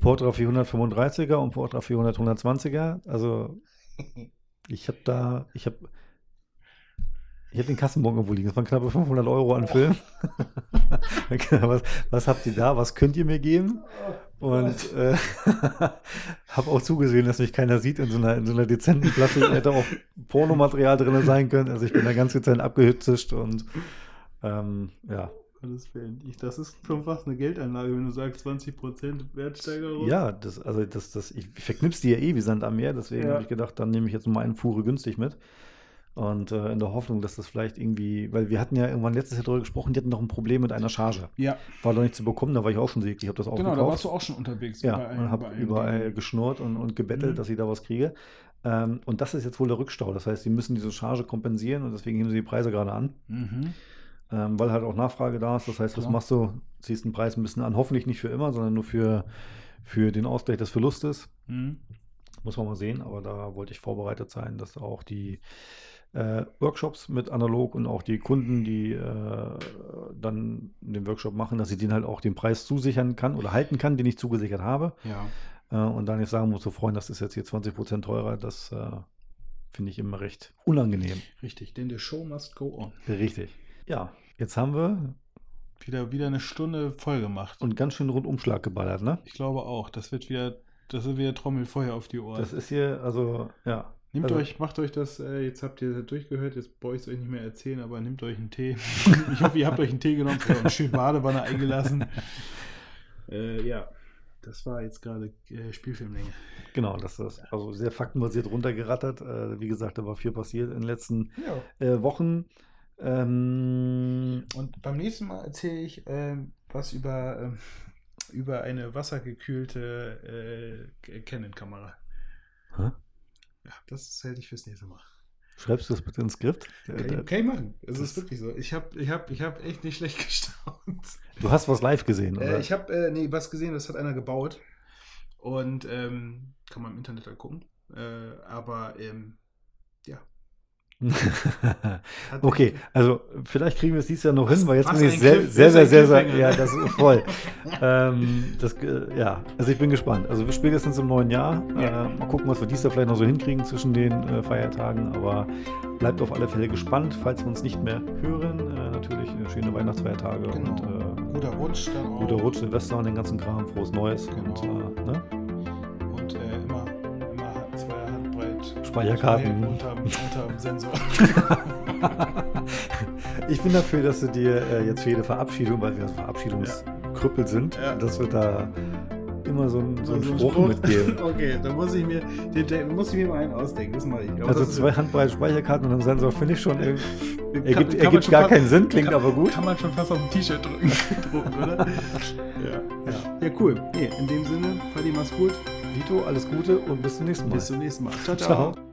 Portra 435er und Portra 400 120er. Also (laughs) ich habe da, ich habe ich habe den Kassenbon irgendwo liegen. Das waren knappe 500 Euro an Film. (laughs) was, was habt ihr da? Was könnt ihr mir geben? Und äh, (laughs) habe auch zugesehen, dass mich keiner sieht in so einer, in so einer dezenten Plastik. (laughs) Hätte auch Pornomaterial drin sein können. Also ich bin da ganz dezent abgehützigt und ähm, ja. Das ist schon fast eine Geldanlage, wenn du sagst 20% Wertsteigerung. Ja, das, also das, das, ich verknipse die ja eh wie Sand am Meer, deswegen Ja. habe ich gedacht, dann nehme ich jetzt mal einen Fuhre günstig mit. Und äh, in der Hoffnung, dass das vielleicht irgendwie, weil wir hatten ja irgendwann letztes Jahr darüber gesprochen, die hatten noch ein Problem mit einer Charge. Ja, War doch nicht zu bekommen, da war ich auch schon sieg. Ich habe das auch genau, da gekauft. warst du auch schon unterwegs. Ja, bei und einem- habe einem überall geschnurrt und, und gebettelt, Mhm. dass ich da was kriege. Ähm, und das ist jetzt wohl der Rückstau. Das heißt, sie müssen diese Charge kompensieren und deswegen heben sie die Preise gerade an, Mhm. ähm, weil halt auch Nachfrage da ist. Das heißt, was machst du? Ziehst den Preis ein bisschen an. Hoffentlich nicht für immer, sondern nur für, für den Ausgleich des Verlustes. Mhm. Muss man mal sehen, aber da wollte ich vorbereitet sein, dass auch die äh, Workshops mit analog und auch die Kunden, die äh, dann den Workshop machen, dass ich den halt auch den Preis zusichern kann oder halten kann, den ich zugesichert habe. Ja. Äh, und dann nicht sagen muss, so Freund, das ist jetzt hier 20% teurer, das äh, finde ich immer recht unangenehm. Richtig, denn the show must go on. Richtig. Ja, jetzt haben wir Wieder, wieder eine Stunde voll gemacht. und ganz schön Rundumschlag geballert, ne? ich glaube auch, das wird wieder, das wird wieder Trommelfeuer auf die Ohren. Das ist hier, also, ja. Nehmt also, euch, macht euch das, äh, jetzt habt ihr das durchgehört, jetzt brauche ich es euch nicht mehr erzählen, aber nehmt euch einen Tee. (laughs) ich hoffe, ihr habt euch einen Tee genommen, oder eine schöne Badewanne eingelassen. (laughs) Äh, ja, das war jetzt gerade äh, Spielfilmlänge. Genau, das ist also sehr faktenbasiert runtergerattert. Äh, wie gesagt, da war viel passiert in den letzten Ja. äh, Wochen. Ähm, Und beim nächsten Mal erzähle ich ähm, was über, ähm, über eine wassergekühlte äh, Canon-Kamera. hä? Ja, das hätte ich fürs nächste Mal. Schreibst du das bitte ins Skript? Äh, Kann äh, ich, kann ich machen. Es ist wirklich so. Ich habe ich hab, ich hab echt nicht schlecht (laughs) gestaunt. Du hast was live gesehen, oder? Äh, ich habe äh, nee, was gesehen, das hat einer gebaut. Und ähm, kann man im Internet angucken. Äh, aber ähm, ja. (laughs) Okay, also vielleicht kriegen wir es dieses Jahr noch hin, weil jetzt bin ich sehr, sehr, sehr, sehr, sehr, ja, das ist voll. (laughs) ähm, das, äh, ja, also ich bin gespannt. Also spätestens im neuen Jahr. Ja. Äh, mal gucken, was wir dieses Jahr vielleicht noch so hinkriegen zwischen den äh, Feiertagen. Aber bleibt auf alle Fälle gespannt, falls wir uns nicht mehr hören. Äh, natürlich äh, schöne Weihnachtsfeiertage Genau. und äh, guter Rutsch dann auch. guter Rutsch, Silvester und den ganzen Kram, frohes Neues. Genau. Und, ne? Handbreit. Speicherkarten. Unterm, unterm Sensor. (laughs) ich bin dafür, dass du dir äh, jetzt für jede Verabschiedung, weil wir Verabschiedungskrüppel sind, Ja. dass wir da immer so, einen- so einen So ein Spruch, mitgeben. (laughs) Okay, dann muss ich mir, den, muss ich mir mal einen ausdenken. Das mache ich. Aber Also zwei Handbreite Speicherkarten und einem Sensor finde ich schon, (laughs) irgendwie- ergibt, kann ergibt gar fast- keinen Sinn, klingt kann, aber gut. Kann man schon fast auf ein T-Shirt drücken, drucken, oder? ja. Ja. ja, cool. Nee, in dem Sinne, Paddy, mach's gut. Vito, alles Gute und bis zum nächsten Mal. Bis zum nächsten Mal. ciao. ciao. Ciao.